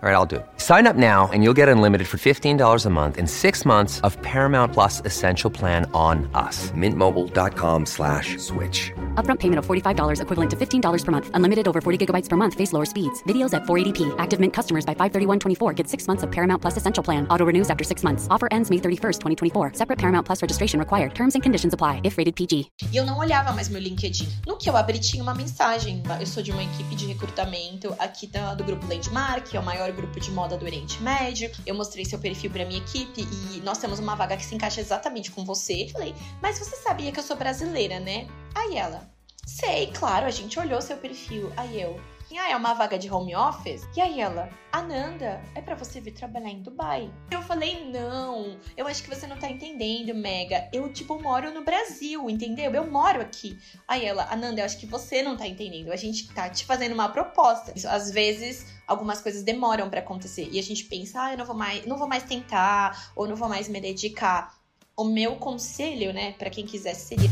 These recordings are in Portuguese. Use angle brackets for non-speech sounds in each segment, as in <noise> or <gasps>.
All right, I'll do it. Sign up now and you'll get unlimited for $15 a month and six months of Paramount Plus Essential Plan on us. Mintmobile.com slash switch. Upfront payment of $45 equivalent to $15 per month. Unlimited over 40 gigabytes per month. Face lower speeds. Videos at 480p. Active Mint customers by 531.24 get six months of Paramount Plus Essential Plan. Auto renews after six months. Offer ends May 31st, 2024. Separate Paramount Plus registration required. Terms and conditions apply if rated PG. E eu não olhava mais meu LinkedIn. No que eu abri tinha uma mensagem. Eu sou de uma equipe de recrutamento aqui do, do grupo Landmark, que é o maior grupo de moda do Oriente Médio. Eu mostrei seu perfil para minha equipe e nós temos uma vaga que se encaixa exatamente com você. Falei, mas você sabia que eu sou brasileira, né? Aí ela, sei, claro, a gente olhou seu perfil. Aí eu, ah, é uma vaga de home office? E aí ela, Ananda, é para você vir trabalhar em Dubai. Eu falei, não, eu acho que você não tá entendendo, Mega. Eu, tipo, moro no Brasil, entendeu? Eu moro aqui. Aí ela, Ananda, eu acho que você não tá entendendo. A gente tá te fazendo uma proposta. Isso, às vezes, algumas coisas demoram para acontecer. E a gente pensa, ah, eu não vou mais, não vou mais tentar, ou não vou mais me dedicar. O meu conselho, né, para quem quisesse seria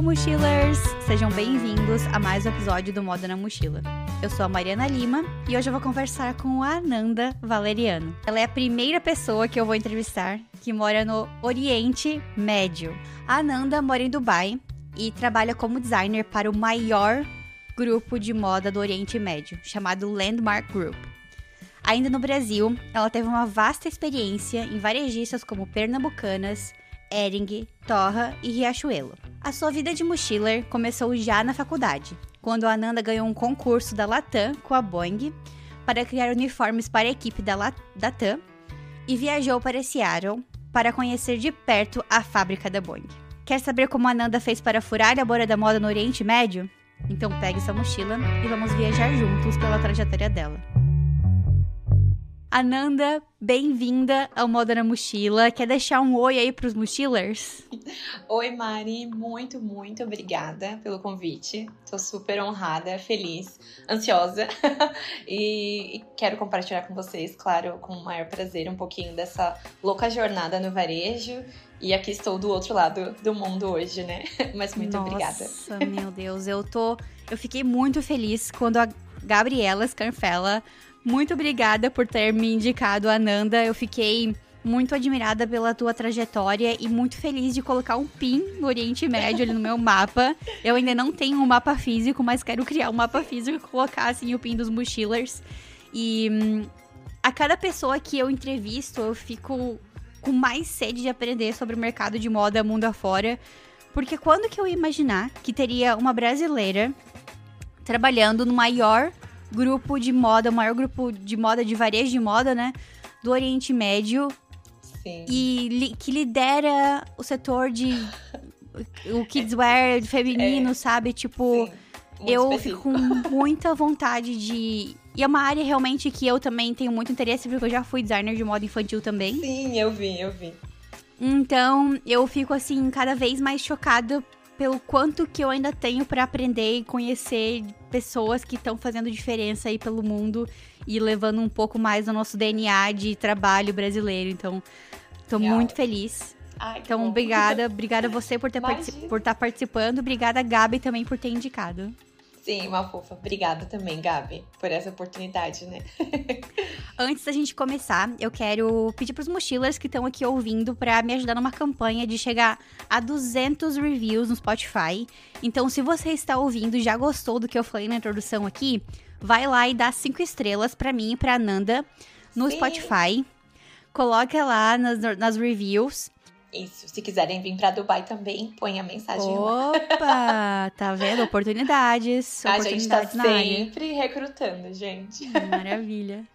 Hello, mochilers! Sejam bem-vindos a mais um episódio do Moda na Mochila. Eu sou a Mariana Lima e hoje eu vou conversar com a Ananda Valeriano. Ela é a primeira pessoa que eu vou entrevistar que mora no Oriente Médio. A Ananda mora em Dubai e trabalha como designer para o maior grupo de moda do Oriente Médio, chamado Landmark Group. Ainda no Brasil, ela teve uma vasta experiência em varejistas como Pernambucanas, Ering, Torra e Riachuelo. A sua vida de mochiler começou já na faculdade, quando a Ananda ganhou um concurso da Latam com a Boeing para criar uniformes para a equipe da Latam e viajou para Seattle para conhecer de perto a fábrica da Boeing. Quer saber como a Ananda fez para furar a bolha da moda no Oriente Médio? Então pegue sua mochila e vamos viajar juntos pela trajetória dela. Ananda, bem-vinda ao Moda na Mochila. Quer deixar um oi aí pros mochilers? Oi, Mari. Muito, muito obrigada pelo convite. Tô super honrada, feliz, ansiosa. <laughs> e, e, quero compartilhar com vocês, claro, com o maior prazer, um pouquinho dessa louca jornada no varejo. E aqui estou do outro lado do mundo hoje, né? <laughs> Mas muito Nossa, obrigada. Nossa, meu Deus, eu tô. Eu fiquei muito feliz quando a Gabriela Scanfella muito obrigada por ter me indicado a Nanda. Eu fiquei muito admirada pela tua trajetória e muito feliz de colocar um pin no Oriente Médio ali no meu mapa. Eu ainda não tenho um mapa físico, mas quero criar um mapa físico e colocar assim o pin dos mochilers. E hum, a cada pessoa que eu entrevisto, eu fico com mais sede de aprender sobre o mercado de moda mundo afora. Porque quando que eu ia imaginar que teria uma brasileira trabalhando no maior grupo de moda, o maior grupo de moda, de varejo de moda, né? Do Oriente Médio. Sim. E li, que lidera o setor de. <laughs> o kidswear feminino, é. sabe? Tipo. Eu fico com muita vontade de. E é uma área realmente que eu também tenho muito interesse, porque eu já fui designer de moda infantil também. Sim, eu vi, eu vi. Então, eu fico assim, cada vez mais chocada pelo quanto que eu ainda tenho para aprender e conhecer pessoas que estão fazendo diferença aí pelo mundo e levando um pouco mais do nosso DNA de trabalho brasileiro. Então, tô Real. muito feliz. Ai, então, obrigada, obrigada a você por, ter por estar tá participando, obrigada Gabi também por ter indicado. Sim, uma fofa. Obrigada também, Gabi, por essa oportunidade, né? <laughs> Antes da gente começar, eu quero pedir para os mochilers que estão aqui ouvindo para me ajudar numa campanha de chegar a 200 reviews no Spotify. Então, se você está ouvindo e já gostou do que eu falei na introdução aqui, vai lá e dá cinco estrelas para mim e para Nanda no Sim. Spotify. Coloca lá nas, nas reviews. Isso, se quiserem vir para Dubai também, põe a mensagem Opa, lá. tá vendo? Oportunidades. <laughs> A oportunidades gente tá sempre recrutando, gente. Maravilha.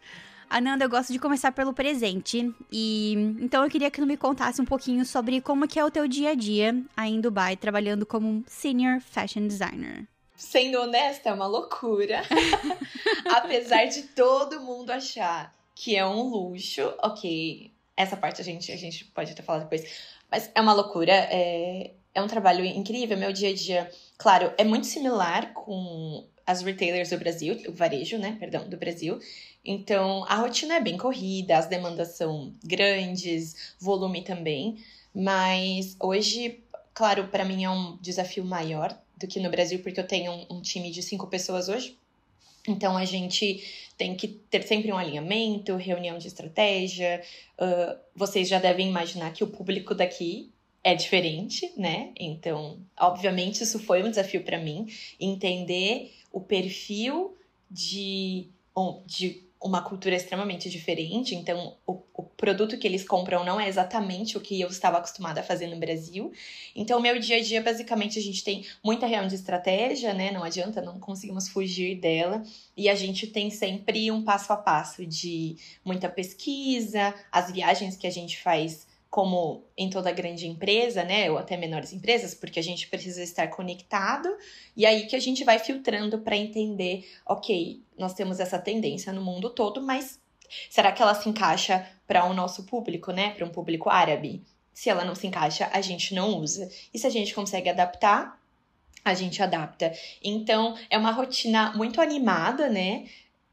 Ananda, eu gosto de começar pelo presente. E então eu queria que tu me contasse um pouquinho sobre como que é o teu dia a dia aí em Dubai, trabalhando como senior fashion designer. Sendo honesta, é uma loucura. <laughs> Apesar de todo mundo achar que é um luxo, ok. Essa parte a gente, a gente pode até falar depois. Mas é uma loucura. É, é um trabalho incrível. Meu dia a dia, claro, é muito similar com as retailers do Brasil, o varejo, né? Perdão, do Brasil. Então, a rotina é bem corrida, as demandas são grandes, volume também. Mas hoje, claro, para mim é um desafio maior do que no Brasil, porque eu tenho um, um time de cinco pessoas hoje. Então a gente tem que ter sempre um alinhamento, reunião de estratégia. Uh, vocês já devem imaginar que o público daqui é diferente, né? Então, obviamente, isso foi um desafio para mim entender o perfil de, de uma cultura extremamente diferente, então o, o, produto que eles compram não é exatamente o que eu estava acostumada a fazer no Brasil. Então, meu dia a dia, basicamente, a gente tem muita reunião de estratégia, né? Não adianta, não conseguimos fugir dela. E a gente tem sempre um passo a passo de muita pesquisa, as viagens que a gente faz como em toda grande empresa, né, ou até menores empresas, porque a gente precisa estar conectado e aí que a gente vai filtrando para entender, ok, nós temos essa tendência no mundo todo, mas será que ela se encaixa para o nosso público, né, para um público árabe? Se ela não se encaixa, a gente não usa. E se a gente consegue adaptar, a gente adapta. Então, é uma rotina muito animada, né?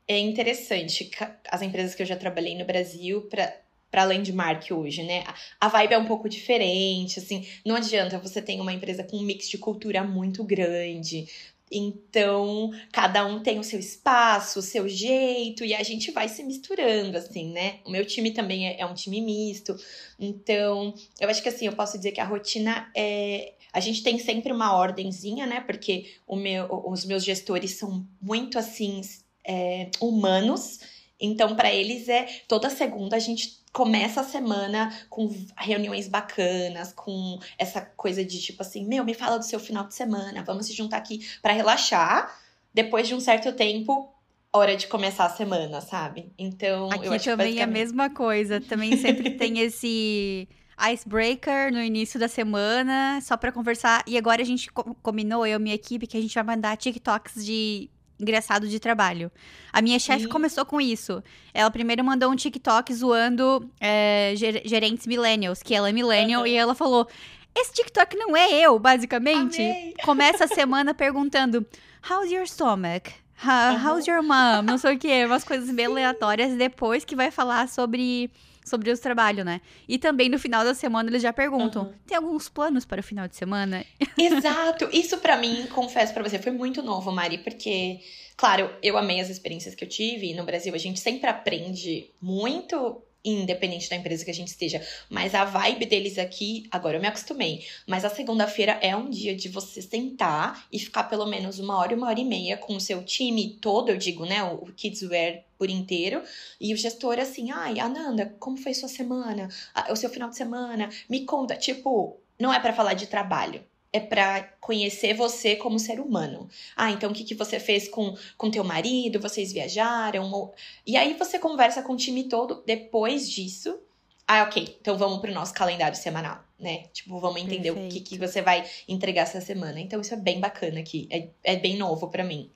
É interessante. As empresas que eu já trabalhei no Brasil, para para Landmark hoje, né? A vibe é um pouco diferente, assim, não adianta você ter uma empresa com um mix de cultura muito grande. Então, cada um tem o seu espaço, o seu jeito, e a gente vai se misturando, assim, né? O meu time também é, é um time misto. Então, eu acho que assim, eu posso dizer que a rotina é. A gente tem sempre uma ordenzinha, né? Porque meu, os meus gestores são muito assim, é, humanos. Então, para eles é toda segunda a gente começa a semana com reuniões bacanas, com essa coisa de tipo assim, meu, me fala do seu final de semana, vamos se juntar aqui para relaxar. Depois de um certo tempo, hora de começar a semana, sabe? Então, aqui eu acho também basicamente... é a mesma coisa. Também sempre <laughs> tem esse icebreaker no início da semana, só para conversar. E agora a gente combinou, eu e minha equipe, que a gente vai mandar TikToks de engraçado de trabalho. A minha chefe começou com isso. Ela primeiro mandou um TikTok zoando é, gerentes millennials, que ela é millennial, uhum. e ela falou: Esse TikTok não é eu, basicamente. Amei. <laughs> Começa a semana perguntando: How's your stomach? How, how's your mom? Não sei o que, umas coisas bem aleatórias. Depois que vai falar sobre sobre o trabalho, né? E também no final da semana eles já perguntam: uhum. tem alguns planos para o final de semana? <laughs> Exato. Isso para mim, confesso para você, foi muito novo, Mari, porque claro, eu amei as experiências que eu tive no Brasil. A gente sempre aprende muito independente da empresa que a gente esteja. Mas a vibe deles aqui, agora eu me acostumei. Mas a segunda-feira é um dia de você sentar e ficar pelo menos uma hora, uma hora e meia com o seu time todo, eu digo, né? O Kidswear por inteiro. E o gestor assim, ai, Ananda, como foi sua semana? O seu final de semana? Me conta. Tipo, não é para falar de trabalho é para conhecer você como ser humano. Ah, então o que, que você fez com com teu marido? Vocês viajaram? E aí você conversa com o time todo. Depois disso, ah, ok, então vamos pro nosso calendário semanal, né? Tipo, vamos entender Perfeito. o que, que você vai entregar essa semana. Então isso é bem bacana aqui, é, é bem novo para mim.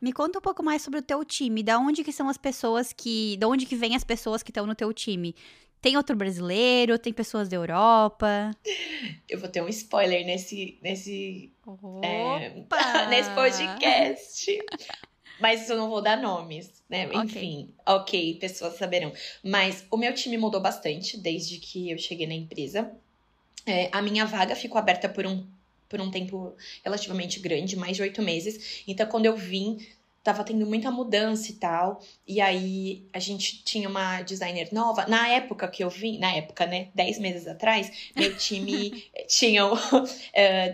Me conta um pouco mais sobre o teu time. Da onde que são as pessoas que. Da onde que vêm as pessoas que estão no teu time? Tem outro brasileiro? Tem pessoas da Europa? Eu vou ter um spoiler nesse, nesse, é, <laughs> nesse podcast. Mas eu não vou dar nomes, né? Okay. Enfim, ok, pessoas saberão. Mas o meu time mudou bastante desde que eu cheguei na empresa. É, a minha vaga ficou aberta por um, por um tempo relativamente grande, mais de oito meses. Então, quando eu vim, tava tendo muita mudança e tal. E aí a gente tinha uma designer nova. Na época que eu vim, na época, né? Dez meses atrás, meu time <laughs> tinha uh,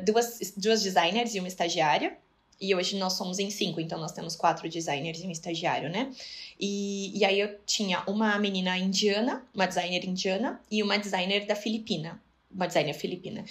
duas, duas designers e uma estagiária. E hoje nós somos em cinco, então nós temos quatro designers e um estagiário, né? E, e aí eu tinha uma menina indiana, uma designer indiana, e uma designer da Filipina, uma designer filipina.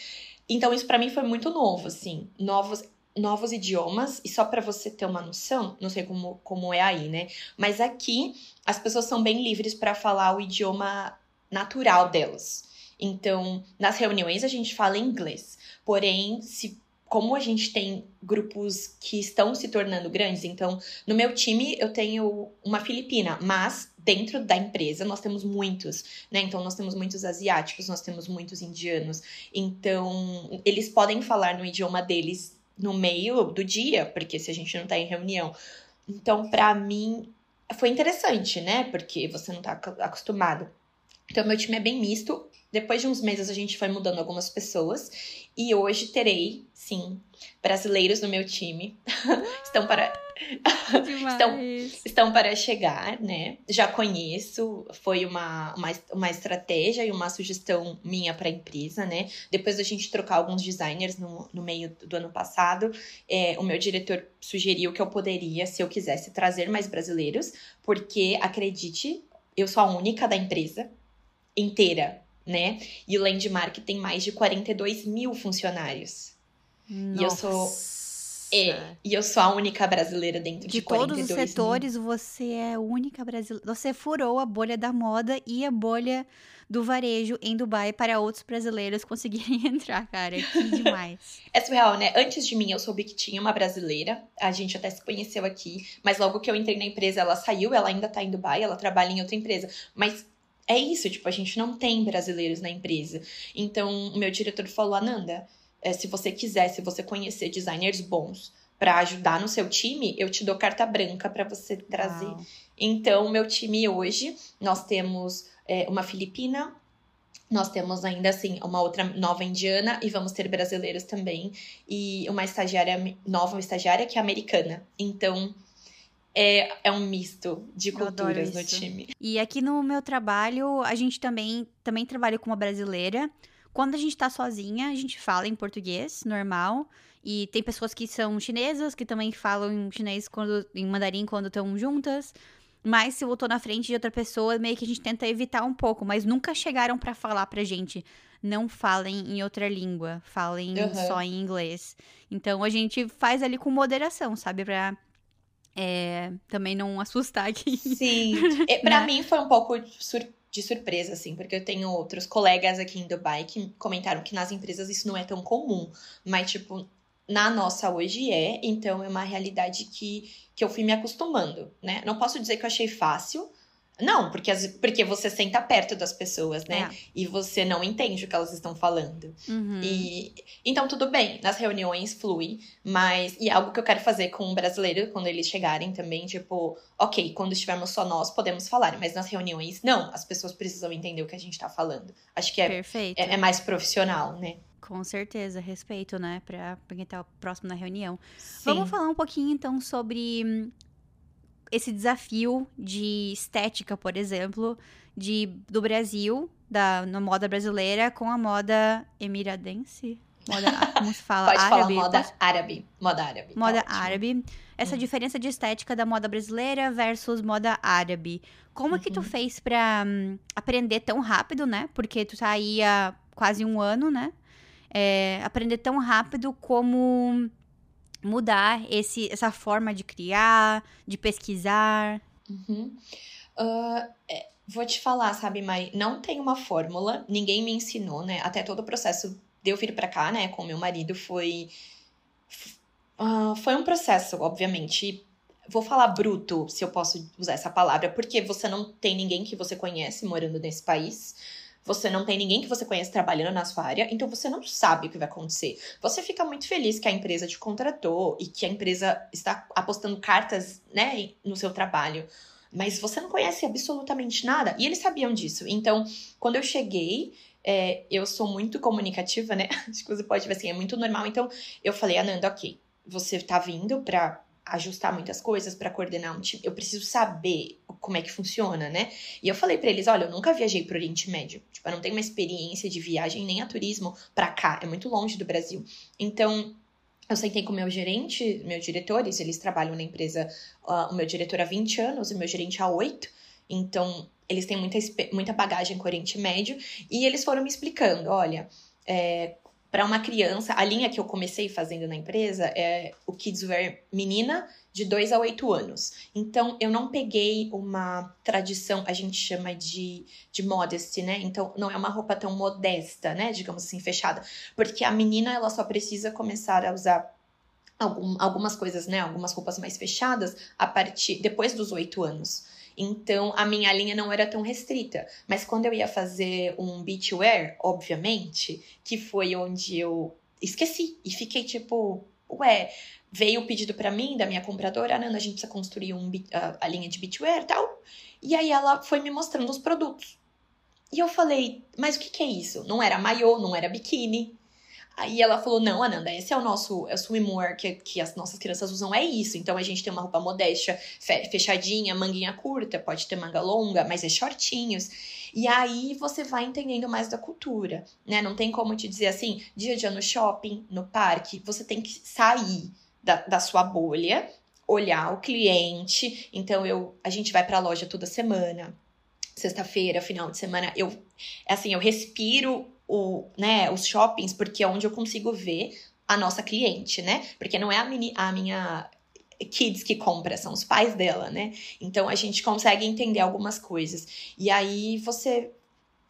Então isso para mim foi muito novo, assim, novos novos idiomas, e só para você ter uma noção, não sei como, como é aí, né? Mas aqui as pessoas são bem livres para falar o idioma natural delas. Então, nas reuniões a gente fala inglês. Porém, se como a gente tem grupos que estão se tornando grandes, então no meu time eu tenho uma filipina, mas dentro da empresa nós temos muitos, né? Então nós temos muitos asiáticos, nós temos muitos indianos. Então eles podem falar no idioma deles no meio do dia, porque se a gente não tá em reunião. Então, para mim foi interessante, né? Porque você não tá acostumado. Então, meu time é bem misto. Depois de uns meses, a gente foi mudando algumas pessoas. E hoje terei, sim, brasileiros no meu time. <laughs> estão para. <laughs> estão, estão para chegar, né? Já conheço, foi uma, uma, uma estratégia e uma sugestão minha para a empresa, né? Depois da gente trocar alguns designers no, no meio do ano passado, é, o meu diretor sugeriu que eu poderia, se eu quisesse, trazer mais brasileiros, porque acredite, eu sou a única da empresa inteira né? E o Landmark tem mais de 42 mil funcionários. Nossa. E eu sou. É, e eu sou a única brasileira dentro de, de 42 todos os setores, mil. você é a única brasileira. Você furou a bolha da moda e a bolha do varejo em Dubai para outros brasileiros <laughs> conseguirem <laughs> entrar, cara. Que demais. é surreal, né? Antes de mim, eu soube que tinha uma brasileira. A gente até se conheceu aqui. Mas logo que eu entrei na empresa, ela saiu. Ela ainda tá em Dubai, ela trabalha em outra empresa. Mas é isso, tipo, a gente não tem brasileiros na empresa. Então, o meu diretor falou, Ananda, é, se você quiser, se você conhecer designers bons para ajudar no seu time, eu te dou carta branca para você trazer. Uau. Então, meu time hoje, nós temos é, uma filipina, nós temos ainda assim uma outra nova indiana e vamos ter brasileiros também e uma estagiária nova, uma estagiária que é americana. Então, é, é um misto de culturas no time. E aqui no meu trabalho, a gente também, também trabalha com uma brasileira. Quando a gente tá sozinha, a gente fala em português, normal. E tem pessoas que são chinesas, que também falam em chinês, quando, em mandarim, quando estão juntas. Mas se eu tô na frente de outra pessoa, meio que a gente tenta evitar um pouco. Mas nunca chegaram para falar pra gente, não falem em outra língua, falem uhum. só em inglês. Então a gente faz ali com moderação, sabe? Pra é, também não assustar <laughs> aqui. Sim. <laughs> É, para né? mim foi um pouco sur de surpresa, assim, porque eu tenho outros colegas aqui em Dubai que comentaram que nas empresas isso não é tão comum. Mas, tipo, na nossa hoje é, então é uma realidade que, que eu fui me acostumando, né? Não posso dizer que eu achei fácil, não, porque, as, porque você senta perto das pessoas, né? É. E você não entende o que elas estão falando. Uhum. E então tudo bem, nas reuniões flui, mas e é algo que eu quero fazer com um brasileiro quando eles chegarem também, tipo, ok, quando estivermos só nós podemos falar, mas nas reuniões não, as pessoas precisam entender o que a gente tá falando. Acho que é, é, é, mais profissional, né? Com certeza, respeito, né, para quem tá próximo na reunião. Sim. Vamos falar um pouquinho então sobre hum, esse desafio de estética, por exemplo, de, do Brasil, da na moda brasileira, com a moda emiradense. Moda, como se fala? <laughs> Pode árabe, falar moda pode... árabe. Moda árabe. Tá moda tá árabe. Essa hum. diferença de estética da moda brasileira versus moda árabe. Como uhum. que tu uhum. fez pra um, aprender tão rápido, né? Porque tu tá aí há quase um ano, né? É, aprender tão rápido como mudar esse, essa forma de criar, de pesquisar? Uhum. Uh, é, vou te falar, sabe, Mai? Não tem uma fórmula, ninguém me ensinou, né? Até todo o processo de eu vir pra cá, né, com meu marido foi. Uh, foi um processo, obviamente. Vou falar bruto, se eu posso usar essa palavra, porque você não tem ninguém que você conhece morando nesse país você não tem ninguém que você conhece trabalhando na sua área, então você não sabe o que vai acontecer. Você fica muito feliz que a empresa te contratou e que a empresa está apostando cartas, né, no seu trabalho. Mas você não conhece absolutamente nada. E eles sabiam disso. Então, quando eu cheguei, é, eu sou muito comunicativa, né? <laughs> Acho que você pode ver assim, é muito normal. Então, eu falei, Ananda, ok, você tá vindo pra ajustar muitas coisas, para coordenar um time. Eu preciso saber como é que funciona, né? E eu falei para eles, olha, eu nunca viajei pro Oriente Médio. Tipo, eu não tenho uma experiência de viagem nem a turismo para cá, é muito longe do Brasil. Então, eu sentei com o meu gerente, meus diretores, eles trabalham na empresa, uh, o meu diretor há 20 anos o meu gerente há 8. Então, eles têm muita, muita bagagem com o Oriente Médio. E eles foram me explicando, olha, é, para uma criança, a linha que eu comecei fazendo na empresa é o Kids Wear menina de 2 a 8 anos. Então, eu não peguei uma tradição, a gente chama de, de modesty, né? Então, não é uma roupa tão modesta, né? Digamos assim, fechada. Porque a menina, ela só precisa começar a usar algum, algumas coisas, né? Algumas roupas mais fechadas a partir depois dos 8 anos. Então, a minha linha não era tão restrita. Mas quando eu ia fazer um beachwear, obviamente, que foi onde eu esqueci e fiquei tipo, ué, veio o pedido para mim da minha compradora, Nana, a gente precisa construir um, a, a linha de beachwear e tal. E aí ela foi me mostrando os produtos. E eu falei, mas o que, que é isso? Não era maiô, não era biquíni. Aí ela falou: Não, Ananda, esse é o nosso é o swimwear que, que as nossas crianças usam, é isso. Então a gente tem uma roupa modesta, fechadinha, manguinha curta, pode ter manga longa, mas é shortinhos. E aí você vai entendendo mais da cultura, né? Não tem como te dizer assim: dia a dia no shopping, no parque, você tem que sair da, da sua bolha, olhar o cliente. Então eu, a gente vai para a loja toda semana. Sexta-feira, final de semana, eu assim, eu respiro o, né, os shoppings porque é onde eu consigo ver a nossa cliente, né? Porque não é a, mini, a minha kids que compra, são os pais dela, né? Então a gente consegue entender algumas coisas. E aí você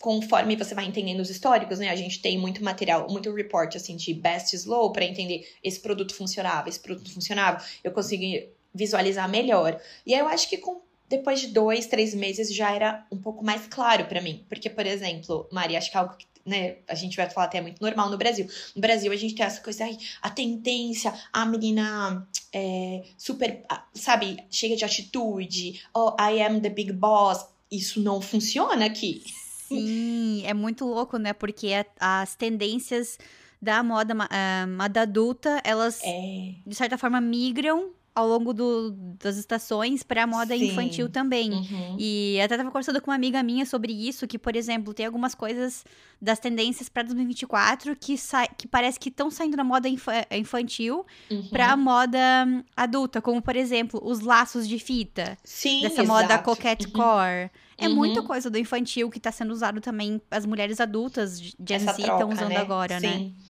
conforme você vai entendendo os históricos, né? A gente tem muito material, muito report assim de best slow para entender esse produto funcionava, esse produto funcionava, eu consegui visualizar melhor. E aí eu acho que com depois de dois, três meses já era um pouco mais claro para mim, porque por exemplo, Maria, acho que é algo que né, a gente vai falar até é muito normal no Brasil. No Brasil a gente tem essa coisa aí, a tendência, a menina é, super, sabe, cheia de atitude, oh, I am the big boss. Isso não funciona aqui. Sim, é muito louco, né? Porque as tendências da moda, uh, moda adulta, elas é. de certa forma migram ao longo do, das estações para a moda Sim. infantil também. Uhum. E até estava conversando com uma amiga minha sobre isso, que, por exemplo, tem algumas coisas das tendências para 2024 que, que parece que estão saindo da moda inf infantil uhum. para a moda adulta, como, por exemplo, os laços de fita. Sim, Dessa exato. moda coquette uhum. core. É uhum. muita coisa do infantil que está sendo usado também, as mulheres adultas de Gen Z estão usando né? agora, né? Sim. né?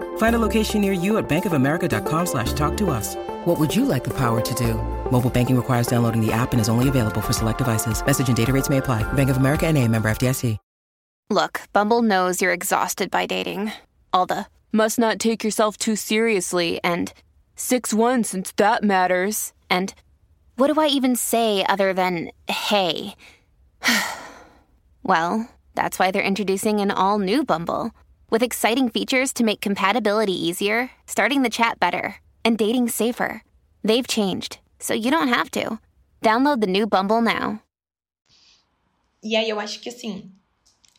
Find a location near you at bankofamerica.com slash talk to us. What would you like the power to do? Mobile banking requires downloading the app and is only available for select devices. Message and data rates may apply. Bank of America and a member FDIC. Look, Bumble knows you're exhausted by dating. All the must not take yourself too seriously and 6-1 since that matters. And what do I even say other than hey? <sighs> well, that's why they're introducing an all-new Bumble with exciting features to make compatibility easier, starting the chat better, and dating safer. They've changed so you don't have to. Download the new Bumble now. E aí eu acho que assim,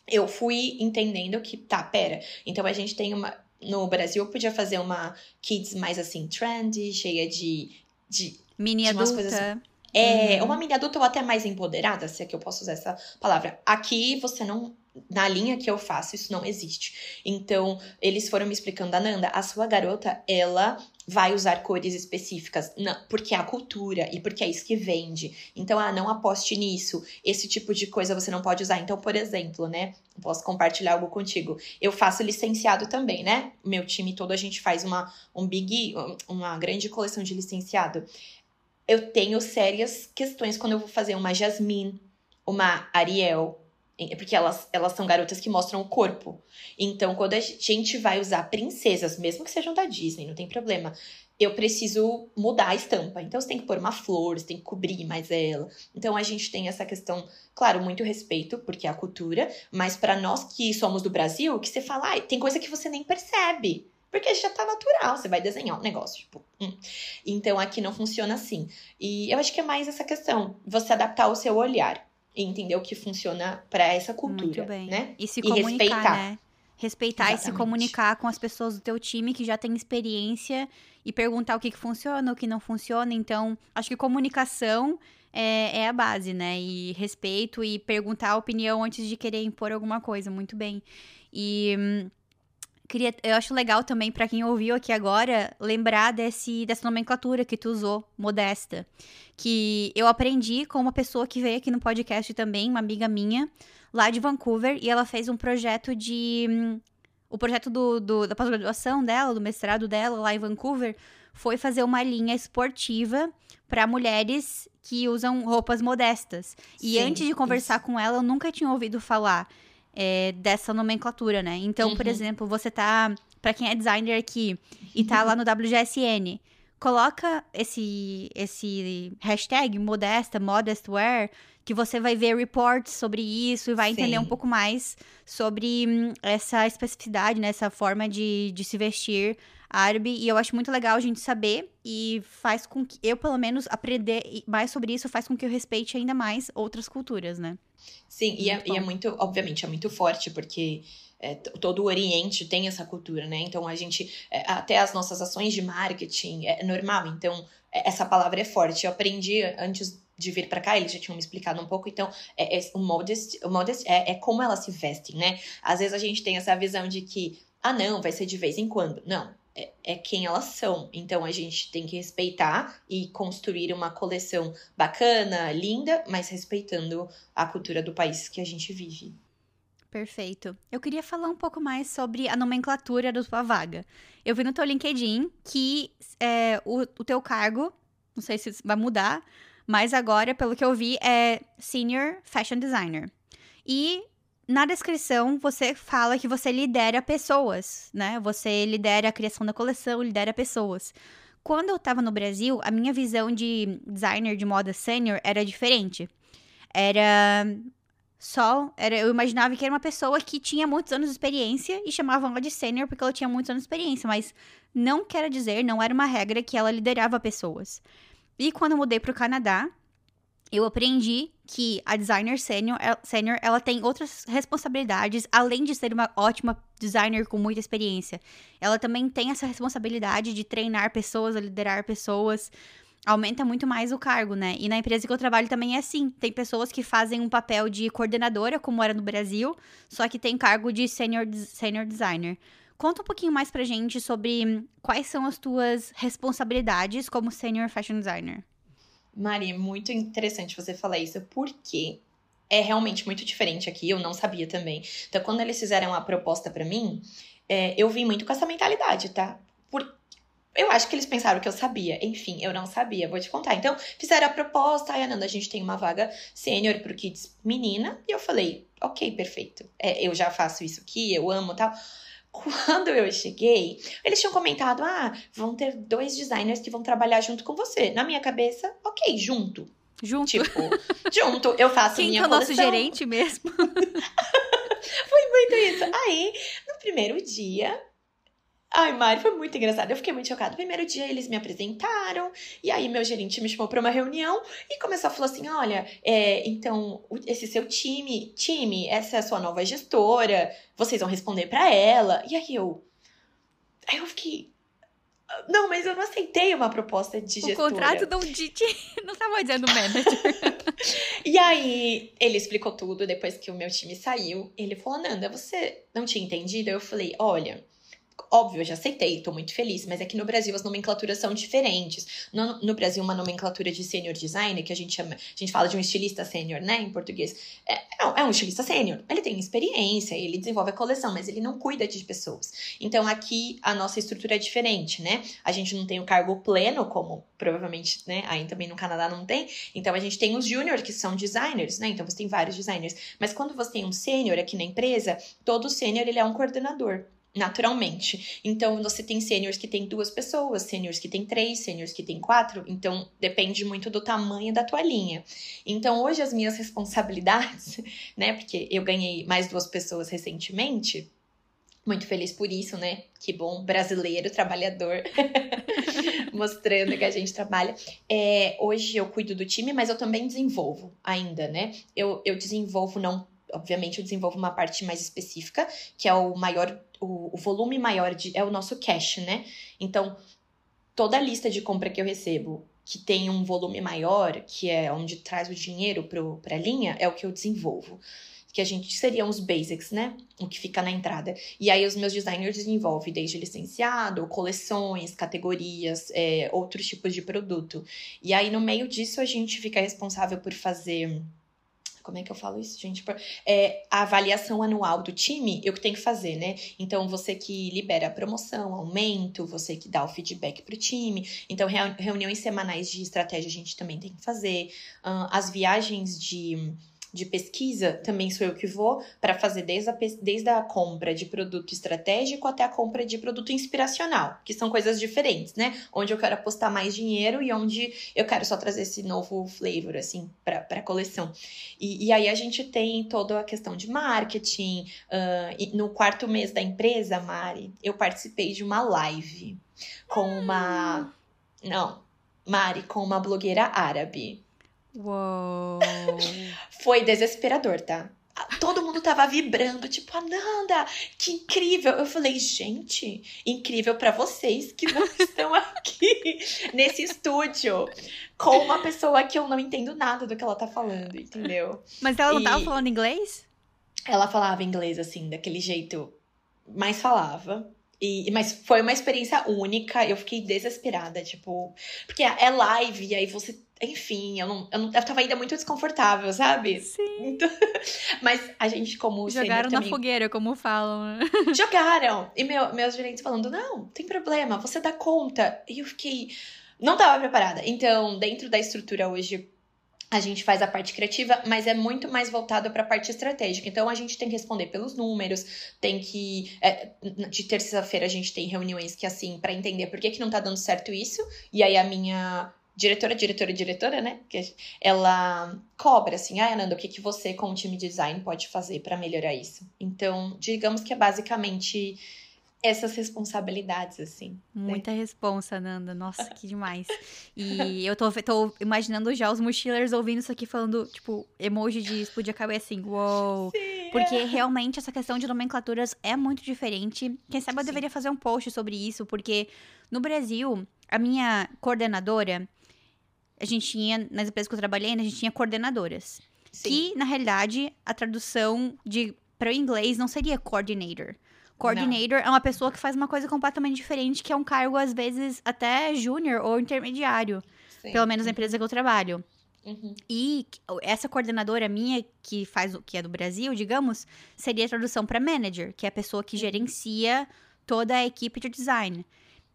eu fui entendendo que, tá, pera, então a gente tem uma. No Brasil eu podia fazer uma kids mais assim, trendy, cheia de. de Mini de adulta. Coisas, é, uhum. uma mini adulta ou até mais empoderada, se é que eu posso usar essa palavra. Aqui você não na linha que eu faço, isso não existe. Então, eles foram me explicando, Ananda, a sua garota, ela vai usar cores específicas, não, porque é a cultura e porque é isso que vende. Então, ah, não aposte nisso. Esse tipo de coisa você não pode usar. Então, por exemplo, né? Posso compartilhar algo contigo. Eu faço licenciado também, né? Meu time todo a gente faz uma um big, uma grande coleção de licenciado. Eu tenho sérias questões quando eu vou fazer uma Jasmine, uma Ariel, é porque elas, elas são garotas que mostram o corpo. Então, quando a gente vai usar princesas, mesmo que sejam da Disney, não tem problema, eu preciso mudar a estampa. Então, você tem que pôr uma flor, você tem que cobrir mais ela. Então, a gente tem essa questão, claro, muito respeito, porque é a cultura, mas para nós que somos do Brasil, que você fala, ah, tem coisa que você nem percebe. Porque já tá natural, você vai desenhar um negócio, tipo. Hum. Então aqui não funciona assim. E eu acho que é mais essa questão, você adaptar o seu olhar e entender o que funciona para essa cultura, né? E se comunicar, e respeitar. né? respeitar e se Exatamente. comunicar com as pessoas do teu time que já têm experiência e perguntar o que, que funciona, o que não funciona. Então, acho que comunicação é, é a base, né? E respeito e perguntar a opinião antes de querer impor alguma coisa. Muito bem. E hum, queria, eu acho legal também, pra quem ouviu aqui agora, lembrar desse, dessa nomenclatura que tu usou, modesta. Que eu aprendi com uma pessoa que veio aqui no podcast também, uma amiga minha, lá de Vancouver, e ela fez um projeto de. hum, O projeto do, do- da pós-graduação dela, do mestrado dela lá em Vancouver, foi fazer uma linha esportiva para mulheres que usam roupas modestas. E Sim, antes de conversar com ela, eu nunca tinha ouvido falar é, dessa nomenclatura, né? Então, por Uhum. exemplo, você tá. Pra quem é designer aqui e tá lá no WGSN, coloca esse, esse hashtag modesta, modest wear, que você vai ver reports sobre isso e vai entender um Sim. pouco mais sobre hum, essa especificidade, né? Essa forma de, de se vestir árabe. E eu acho muito legal a gente saber e faz com que eu, pelo menos, aprender mais sobre isso faz com que eu respeite ainda mais outras culturas, né? Sim, e é, Muito e é muito, obviamente, é muito forte, porque é, todo o Oriente tem essa cultura, né? Então a gente, é, até as nossas ações de marketing é normal. Então, é, essa palavra é forte. Eu aprendi antes de vir pra cá, eles já tinham me explicado um pouco. Então, é, é- o modest, o modest é, é como elas se vestem, né? Às vezes a gente tem essa visão de que, ah, não, vai ser de vez em quando. Não. É, é quem elas são. Então a gente tem que respeitar e construir uma coleção bacana, linda, mas respeitando a cultura do país que a gente vive. Perfeito. Eu queria falar um pouco mais sobre a nomenclatura da tua vaga. Eu vi no teu LinkedIn que é, o, o teu cargo, não sei se vai mudar, mas agora, pelo que eu vi, é Senior Fashion Designer. E na descrição você fala que você lidera pessoas, né? Você lidera a criação da coleção, lidera pessoas. Quando eu tava no Brasil, a minha visão de designer de moda sênior era diferente. Era só, era, eu imaginava que era uma pessoa que tinha muitos anos de experiência e chamavam ela de sênior porque ela tinha muitos anos de experiência, mas não quer dizer, não era uma regra que ela liderava pessoas. E quando eu mudei pro Canadá, eu aprendi que a designer sênior, sênior, ela tem outras responsabilidades, além de ser uma ótima designer com muita experiência. Ela também tem essa responsabilidade de treinar pessoas, liderar pessoas. Aumenta muito mais o cargo, né? E na empresa que eu trabalho também é assim. Tem pessoas que fazem um papel de coordenadora, como era no Brasil, só que tem cargo de senior, senior designer. Conta um pouquinho mais pra gente sobre quais são as tuas responsabilidades como senior fashion designer. Mari, é muito interessante você falar isso, porque é realmente muito diferente aqui, eu não sabia também. Então, quando eles fizeram a proposta pra mim, é, eu vim muito com essa mentalidade, tá? Por... Eu acho que eles pensaram que eu sabia. Enfim, eu não sabia, vou te contar. Então, fizeram a proposta, ai, Ananda, a gente tem uma vaga sênior pro Kids menina, e eu falei, ok, perfeito. É, eu já faço isso aqui, eu amo tal. Quando eu cheguei, eles tinham comentado: ah, vão ter dois designers que vão trabalhar junto com você. Na minha cabeça, ok, junto. Junto. Tipo, junto, eu faço Quem que minha é o nosso gerente mesmo? <laughs> Muito isso. Aí, no primeiro dia. Ai, Mari, foi muito engraçado. Eu fiquei muito chocada. Primeiro dia, eles me apresentaram. E aí, meu gerente me chamou pra uma reunião e começou a falar assim: olha, é, então, o- esse seu time, time, essa é a sua nova gestora. Vocês vão responder pra ela. E aí eu. Aí eu fiquei. Não, mas eu não aceitei uma proposta de O gestora. contrato <laughs> não, de, de- não tava dizendo manager. <laughs> E aí, ele explicou tudo depois que o meu time saiu. Ele falou: Nanda, você não tinha entendido? Eu falei: olha. Óbvio, eu já aceitei, tô muito feliz, mas é que no Brasil as nomenclaturas são diferentes. No, no Brasil, uma nomenclatura de senior designer, que a gente chama, a gente fala de um estilista sênior, né, em português, é, é um- é um estilista sênior. Ele tem experiência, ele desenvolve a coleção, mas ele não cuida de pessoas. Então aqui a nossa estrutura é diferente, né? A gente não tem o cargo pleno, como provavelmente, né, aí também no Canadá não tem. Então a gente tem os júnior, que são designers, né? Então você tem vários designers. Mas quando você tem um sênior aqui na empresa, todo sênior ele é um coordenador. Naturalmente. Então, você tem sêniors que tem duas pessoas, sêniors que tem três, sêniors que tem quatro. Então, depende muito do tamanho da tua linha. Então, hoje, as minhas responsabilidades, <laughs> né? Porque eu ganhei mais duas pessoas recentemente. Muito feliz por isso, né? Que bom, brasileiro, trabalhador, <laughs> mostrando que a gente trabalha. É, hoje eu cuido do time, mas eu também desenvolvo ainda, né? Eu, eu desenvolvo não obviamente eu desenvolvo uma parte mais específica, que é o maior, o, o volume maior de, é o nosso cash, né? Então, toda a lista de compra que eu recebo que tem um volume maior, que é onde traz o dinheiro para a linha, é o que eu desenvolvo. Que a gente seriam os basics, né? O que fica na entrada. E aí os meus designers desenvolvem desde licenciado, coleções, categorias, é, outros tipos de produto. E aí no meio disso a gente fica responsável por fazer como é que eu falo isso, gente? É, a avaliação anual do time, eu que tenho que fazer, né? Então, você que libera a promoção, aumento, você que dá o feedback pro time. Então, reuniões semanais de estratégia a gente também tem que fazer. As viagens de de pesquisa, também sou eu que vou para fazer desde a, desde a compra de produto estratégico até a compra de produto inspiracional, que são coisas diferentes, né? Onde eu quero apostar mais dinheiro e onde eu quero só trazer esse novo flavor, assim, para a coleção. E, e, aí a gente tem toda a questão de marketing. Uh, no quarto mês da empresa, Mari, eu participei de uma live com uma. Não, Mari, com uma blogueira árabe. Uou! <laughs> Foi desesperador, tá? Todo mundo tava vibrando, tipo, Ananda, que incrível. Eu falei, gente, incrível para vocês que não <laughs> estão aqui nesse estúdio com uma pessoa que eu não entendo nada do que ela tá falando, entendeu? Mas ela não e... tava falando inglês? Ela falava inglês, assim, daquele jeito, mas falava. E, mas foi uma experiência única, eu fiquei desesperada, tipo. Porque é live, e aí você. Enfim, eu não, eu não. Eu tava ainda muito desconfortável, sabe? Sim. Então, <laughs> mas a gente, como. Jogaram na também, fogueira, como falam. <laughs> Jogaram! E meu, meus gerentes falando: não, tem problema, você dá conta. E eu fiquei. Não tava preparada. Então, dentro da estrutura hoje a gente faz a parte criativa, mas é muito mais voltado para a parte estratégica. Então a gente tem que responder pelos números, tem que é, de terça-feira a gente tem reuniões que assim para entender por que que não tá dando certo isso. E aí a minha diretora, diretora, diretora, né, ela cobra assim, ah, Ananda, o que que você como time de design pode fazer para melhorar isso? Então, digamos que é basicamente essas responsabilidades, assim. Né? Muita né? responsa, Nanda. Nossa, <laughs> que demais. E eu tô, tô, imaginando já os mochilers ouvindo isso aqui falando, tipo, emoji de explodir a cabeça assim, uou. Wow. Porque é. realmente essa questão de nomenclaturas é muito diferente. Quem sabe eu Sim. deveria fazer um post sobre isso, porque no Brasil, a minha coordenadora, a gente tinha, nas empresas que eu trabalhei, a gente tinha coordenadoras. Sim. Que, na realidade, a tradução de para o inglês não seria coordinator. Coordinator não. é uma pessoa que faz uma coisa completamente diferente, que é um cargo, às vezes, até júnior ou intermediário. Sim. Pelo menos na empresa que eu trabalho. Uhum. E essa coordenadora minha, que faz que é do Brasil, digamos, seria a tradução para manager, que é a pessoa que uhum. gerencia toda a equipe de design.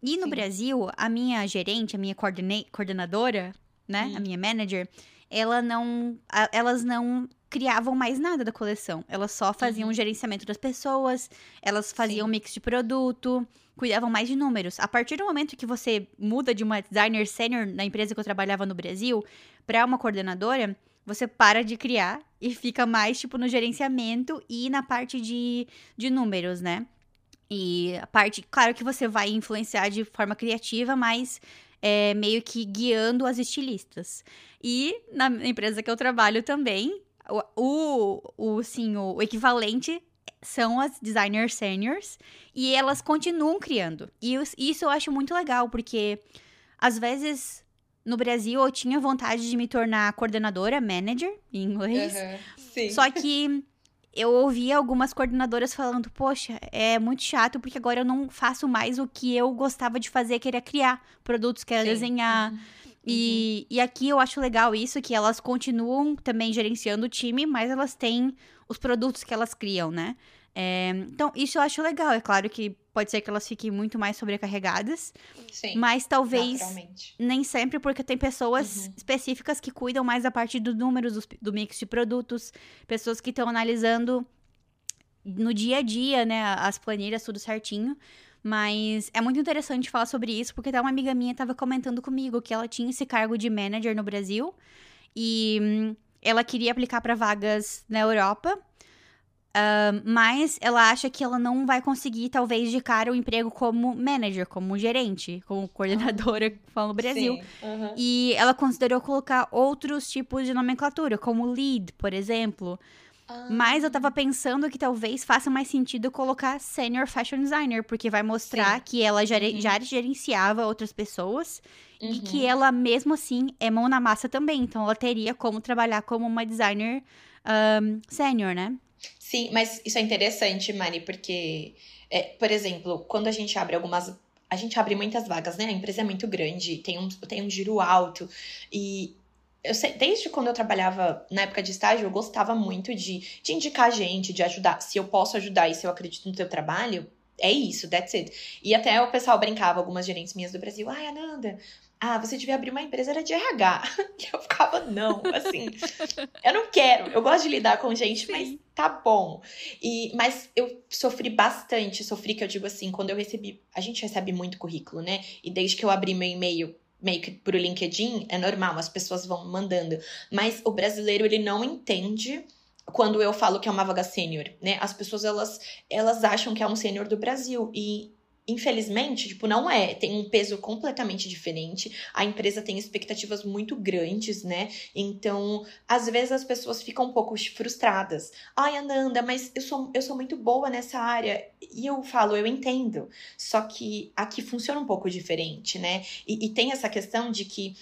E no Sim. Brasil, a minha gerente, a minha coordenadora, né, uhum. a minha manager, ela não, elas não criavam mais nada da coleção. Elas só faziam uhum. o gerenciamento das pessoas, elas faziam Sim. mix de produto, cuidavam mais de números. A partir do momento que você muda de uma designer sênior na empresa que eu trabalhava no Brasil para uma coordenadora, você para de criar e fica mais, tipo, no gerenciamento e na parte de, de números, né? E a parte, claro que você vai influenciar de forma criativa, mas é, meio que guiando as estilistas. E na empresa que eu trabalho também, o, o, o, sim, o equivalente são as designers seniors e elas continuam criando. E isso eu acho muito legal, porque às vezes no Brasil eu tinha vontade de me tornar coordenadora, manager, em inglês. Uhum, só que eu ouvia algumas coordenadoras falando: Poxa, é muito chato porque agora eu não faço mais o que eu gostava de fazer, que era criar produtos, que era Sim. desenhar. Uhum. E, uhum. e aqui eu acho legal isso, que elas continuam também gerenciando o time, mas elas têm os produtos que elas criam, né? É, então, isso eu acho legal. É claro que pode ser que elas fiquem muito mais sobrecarregadas. Sim, mas talvez nem sempre, porque tem pessoas uhum. específicas que cuidam mais da parte dos números, do, do mix de produtos, pessoas que estão analisando no dia a dia, né, as planilhas, tudo certinho. Mas é muito interessante falar sobre isso, porque até uma amiga minha estava comentando comigo que ela tinha esse cargo de manager no Brasil e hum, ela queria aplicar para vagas na Europa. Uh, mas ela acha que ela não vai conseguir, talvez, de cara o emprego como manager, como gerente, como coordenadora <laughs> ah, no Brasil. Sim, uhum. E ela considerou colocar outros tipos de nomenclatura, como lead, por exemplo. Mas eu tava pensando que talvez faça mais sentido colocar senior fashion designer, porque vai mostrar Sim. que ela já, Uhum. já gerenciava outras pessoas e Uhum. que ela, mesmo assim, é mão na massa também. Então ela teria como trabalhar como uma designer um, senior, né? Sim, mas isso é interessante, Mari, porque, é, por exemplo, quando a gente abre algumas. A gente abre muitas vagas, né? A empresa é muito grande, tem um, tem um giro alto. E eu sei, desde quando eu trabalhava na época de estágio, eu gostava muito de, de indicar gente, de ajudar. Se eu posso ajudar e se eu acredito no teu trabalho, é isso, that's it. E até o pessoal brincava, algumas gerentes minhas do Brasil, ai, Ananda, ah, você devia abrir uma empresa era de RH. <laughs> E eu ficava, não, assim, eu não quero. Eu gosto de lidar com gente, mas tá bom. E, mas eu sofri bastante, sofri que eu digo assim, quando eu recebi, a gente recebe muito currículo, né? E desde que eu abri meu e-mail meio que pro LinkedIn, é normal, as pessoas vão mandando. Mas o brasileiro, ele não entende quando eu falo que é uma vaga sênior, né? As pessoas, elas, elas acham que é um sênior do Brasil. E, infelizmente, tipo, não é. Tem um peso completamente diferente. A empresa tem expectativas muito grandes, né? Então, às vezes as pessoas ficam um pouco frustradas. Ai, Ananda, mas eu sou, eu sou muito boa nessa área. E eu falo, eu entendo. Só que aqui funciona um pouco diferente, né? E, e tem essa questão de que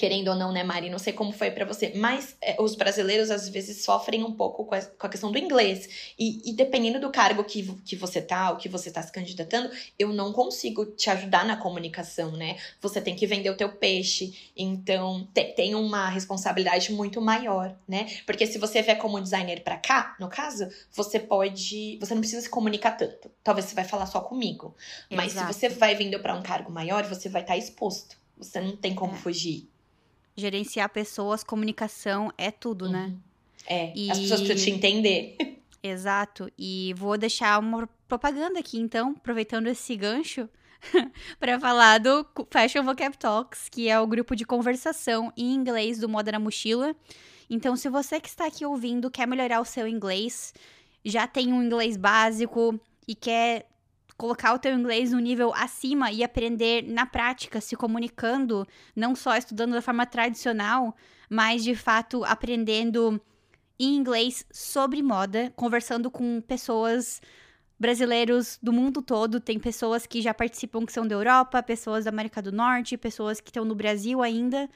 querendo ou não, né, Mari? Não sei como foi pra você, mas é, os brasileiros às vezes sofrem um pouco com a, com a questão do inglês. E, e, dependendo do cargo que, que você tá, ou que você tá se candidatando, eu não consigo te ajudar na comunicação, né? Você tem que vender o teu peixe, então te, tem uma responsabilidade muito maior, né? Porque se você vier como designer pra cá, no caso, você pode. Você não precisa se comunicar tanto. Talvez você vai falar só comigo. Mas Exato. se você vai vindo pra um cargo maior, você vai estar exposto. Você não tem como É. fugir. Gerenciar pessoas, comunicação é tudo, né? Uhum. É, E- as pessoas precisam te entender. <laughs> Exato. E vou deixar uma propaganda aqui, então, aproveitando esse gancho, <laughs> para falar do Fashion Vocab Talks, que é o grupo de conversação em inglês do Moda na Mochila. Então, se você que está aqui ouvindo quer melhorar o seu inglês, já tem um inglês básico e quer colocar o teu inglês no nível acima e aprender na prática, se comunicando, não só estudando da forma tradicional, mas de fato aprendendo em inglês sobre moda, conversando com pessoas brasileiros do mundo todo. Tem pessoas que já participam que são da Europa, pessoas da América do Norte, pessoas que estão no Brasil ainda.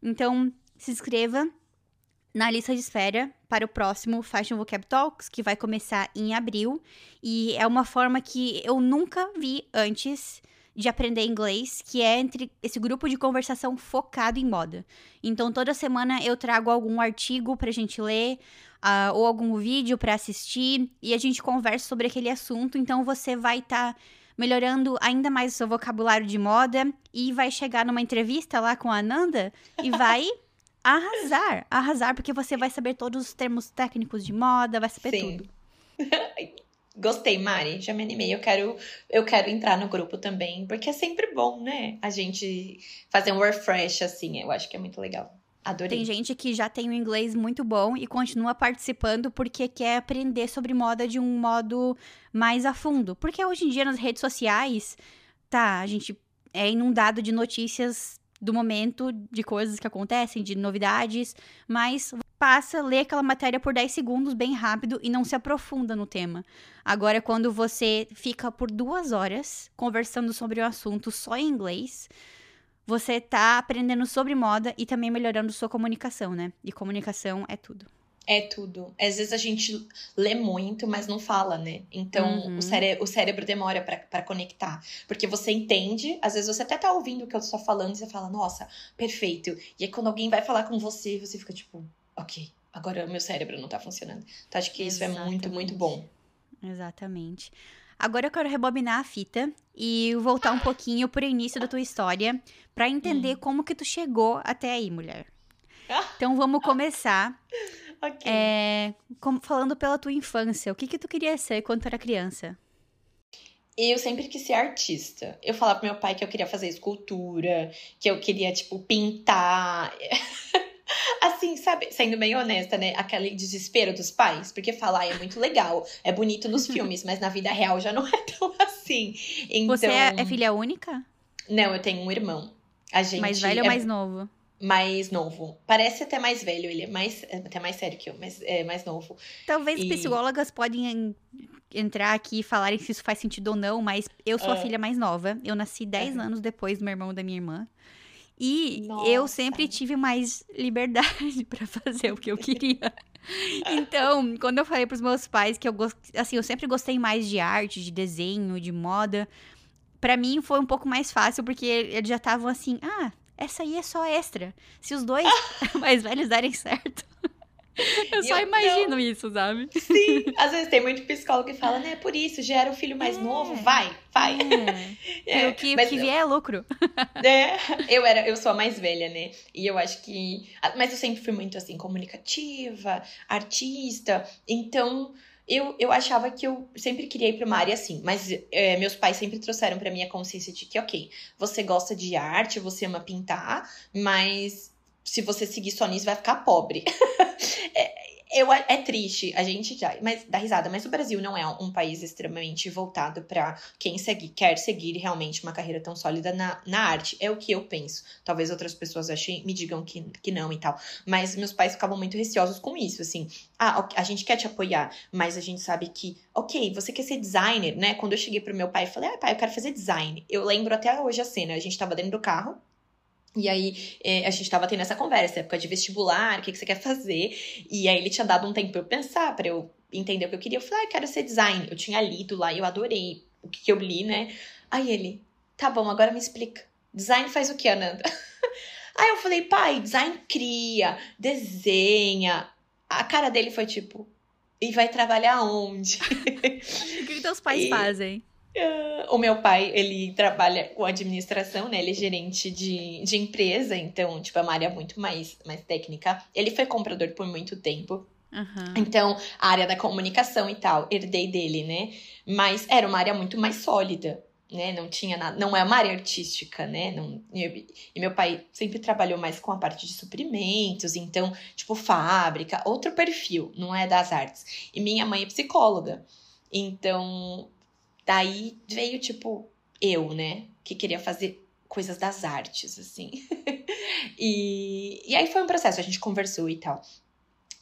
Então, se inscreva na lista de espera para o próximo Fashion Vocab Talks, que vai começar em abril. E é uma forma que eu nunca vi antes de aprender inglês, que é entre esse grupo de conversação focado em moda. Então, toda semana eu trago algum artigo pra gente ler, ah, ou algum vídeo pra assistir, e a gente conversa sobre aquele assunto. Então, você vai estar melhorando ainda mais o seu vocabulário de moda e vai chegar numa entrevista lá com a Ananda e vai <laughs> arrasar, arrasar, porque você vai saber todos os termos técnicos de moda, vai saber Sim. tudo. <laughs> Gostei, Mari. Já me animei. Eu quero, eu quero entrar no grupo também, porque é sempre bom, né? A gente fazer um refresh assim. Eu acho que é muito legal. Adorei. Tem gente que já tem um inglês muito bom e continua participando porque quer aprender sobre moda de um modo mais a fundo. Porque hoje em dia nas redes sociais, tá, a gente é inundado de notícias do momento, de coisas que acontecem, de novidades, mas passa, lê aquela matéria por 10 segundos bem rápido e não se aprofunda no tema. Agora, quando você fica por duas horas conversando sobre o assunto só em inglês, você tá aprendendo sobre moda e também melhorando sua comunicação, né? E comunicação é tudo. É tudo. Às vezes a gente lê muito, mas não fala, né? Então Uhum. o, cére o cérebro demora pra, pra conectar. Porque você entende, às vezes você até tá ouvindo o que eu tô falando e você fala, nossa, perfeito. E aí quando alguém vai falar com você, você fica tipo, ok, agora o meu cérebro não tá funcionando. Então acho que isso é muito, muito Exatamente. bom. Exatamente. Agora eu quero rebobinar a fita e voltar um pouquinho pro início da tua história pra entender como que tu chegou até aí, mulher. Ah. Então vamos começar Ok. é, com- falando pela tua infância. O que que tu queria ser quando tu era criança? Eu sempre quis ser artista. Eu falava pro meu pai que eu queria fazer escultura, que eu queria, tipo, pintar. <laughs> Assim, sabe, sendo bem honesta, né? Aquele desespero dos pais, porque falar é muito legal, é bonito nos <laughs> filmes, mas na vida real já não é tão assim. Então, Você é, é filha única? Não, eu tenho um irmão. A gente mais velho é ou mais novo? Mais novo. Parece até mais velho, ele é mais até mais sério que eu, mas é mais novo. Talvez E- psicólogas podem en- entrar aqui e falarem se isso faz sentido ou não, mas eu sou a Ah. filha mais nova. Eu nasci 10 Aham. anos depois do meu irmão e da minha irmã. E Nossa. eu sempre tive mais liberdade <laughs> pra fazer o que eu queria. <laughs> Então, quando eu falei pros meus pais que eu gost... assim, eu sempre gostei mais de arte, de desenho, de moda, pra mim foi um pouco mais fácil porque eles já estavam assim: "Ah, essa aí é só extra. Se os dois <laughs> mais velhos darem certo". Eu E só eu- imagino isso, sabe? Sim, <laughs> às vezes tem muito psicólogo que fala, né, por isso, gera o filho mais É. novo, vai, vai. É. <laughs> É, o que, o mas que vier é lucro. É, eu era, eu sou a mais velha, né? E eu acho que. Mas eu sempre fui muito assim, comunicativa, artista. Então, eu, eu achava que eu sempre queria ir pra uma área assim. Mas é, meus pais sempre trouxeram pra mim a consciência de que, ok, você gosta de arte, você ama pintar, mas se você seguir só nisso, vai ficar pobre. <laughs> É, eu, é triste, a gente já, mas dá risada, mas o Brasil não é um país extremamente voltado pra quem segue, quer seguir realmente uma carreira tão sólida na, na arte. É o que eu penso. Talvez outras pessoas achem, me digam que, que não e tal. Mas meus pais ficavam muito receosos com isso, assim. Ah, a gente quer te apoiar, mas a gente sabe que, ok, você quer ser designer, né? Quando eu cheguei pro meu pai e falei, ah, pai, eu quero fazer design. Eu lembro até hoje a cena, a gente tava dentro do carro. E aí, é, a gente tava tendo essa conversa, época de vestibular, o que, que você quer fazer? E aí, ele tinha dado um tempo pra eu pensar, pra eu entender o que eu queria. Eu falei, ah, eu quero ser design. Eu tinha lido lá e eu adorei o que, que eu li, né? Aí ele, tá bom, agora me explica. Design faz o que, Ananda? <laughs> Aí eu falei, pai, design cria, desenha. A cara dele foi tipo, e vai trabalhar onde? <laughs> O que teus pais E- fazem? O meu pai, ele trabalha com administração, né? Ele é gerente de, de empresa, então, tipo, é uma área muito mais, mais técnica. Ele foi comprador por muito tempo. Aham. Então, a área da comunicação e tal, herdei dele, né? Mas era uma área muito mais sólida, né? Não tinha nada, não é uma área artística, né? Não, e, e meu pai sempre trabalhou mais com a parte de suprimentos, então, tipo, fábrica, outro perfil, não é das artes. E minha mãe é psicóloga. Então, daí veio, tipo, eu, né? Que queria fazer coisas das artes, assim. <laughs> e, e aí foi um processo, a gente conversou e tal.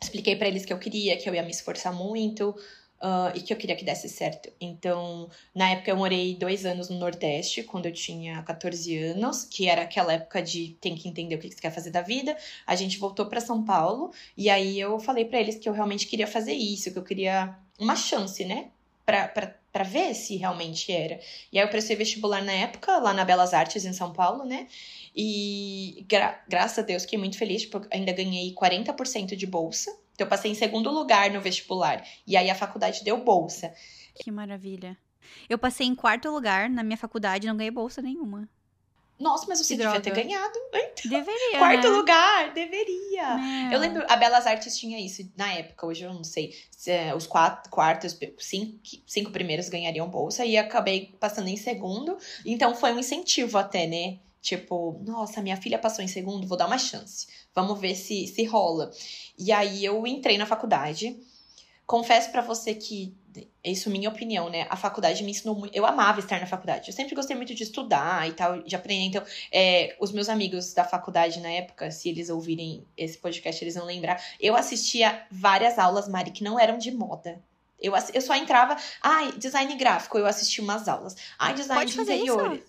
Expliquei pra eles que eu queria, que eu ia me esforçar muito ah, e que eu queria que desse certo. Então, na época eu morei dois anos no Nordeste, quando eu tinha 14 anos, que era aquela época de tem que entender o que você quer fazer da vida. A gente voltou pra São Paulo e aí eu falei pra eles que eu realmente queria fazer isso, que eu queria uma chance, né? Pra ver se realmente era. E aí eu prestei vestibular na época, lá na Belas Artes, em São Paulo, né? E gra graças a Deus fiquei muito feliz, porque ainda ganhei 40% de bolsa. Então eu passei em segundo lugar no vestibular. E aí a faculdade deu bolsa. Que maravilha. Eu passei em quarto lugar na minha faculdade não ganhei bolsa nenhuma. Nossa, mas você Que devia droga. ter ganhado. <laughs> Deveria. Quarto né? lugar, deveria. Meu. Eu lembro, a Belas Artes tinha isso na época, hoje eu não sei. Se, eh, os quatro, quartos, cinco, cinco primeiros ganhariam bolsa e acabei passando em segundo. Então foi um incentivo até, né? Tipo, nossa, minha filha passou em segundo, vou dar uma chance. Vamos ver se, se rola. E aí eu entrei na faculdade. Confesso pra você que, isso é minha opinião, né? A faculdade me ensinou muito. Eu amava estar na faculdade. Eu sempre gostei muito de estudar e tal, de aprender. Então, é, os meus amigos da faculdade na época, se eles ouvirem esse podcast, eles vão lembrar. Eu assistia várias aulas, Mari, que não eram de moda. Eu, eu só entrava, ai, design gráfico, eu assisti umas aulas. Ai, design Pode de fazer isso?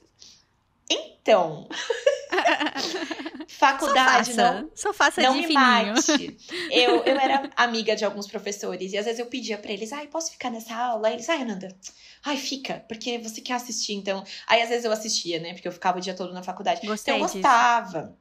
Então, <laughs> Só faculdade faça. não Só faça não de me mate. Eu, eu era <laughs> amiga de alguns professores e às vezes eu pedia pra eles, ai, posso ficar nessa aula? Aí eles, ai, Ananda, ai, fica, porque você quer assistir, então. Aí às vezes eu assistia, né? Porque eu ficava o dia todo na faculdade. Gostei então eu disso. gostava.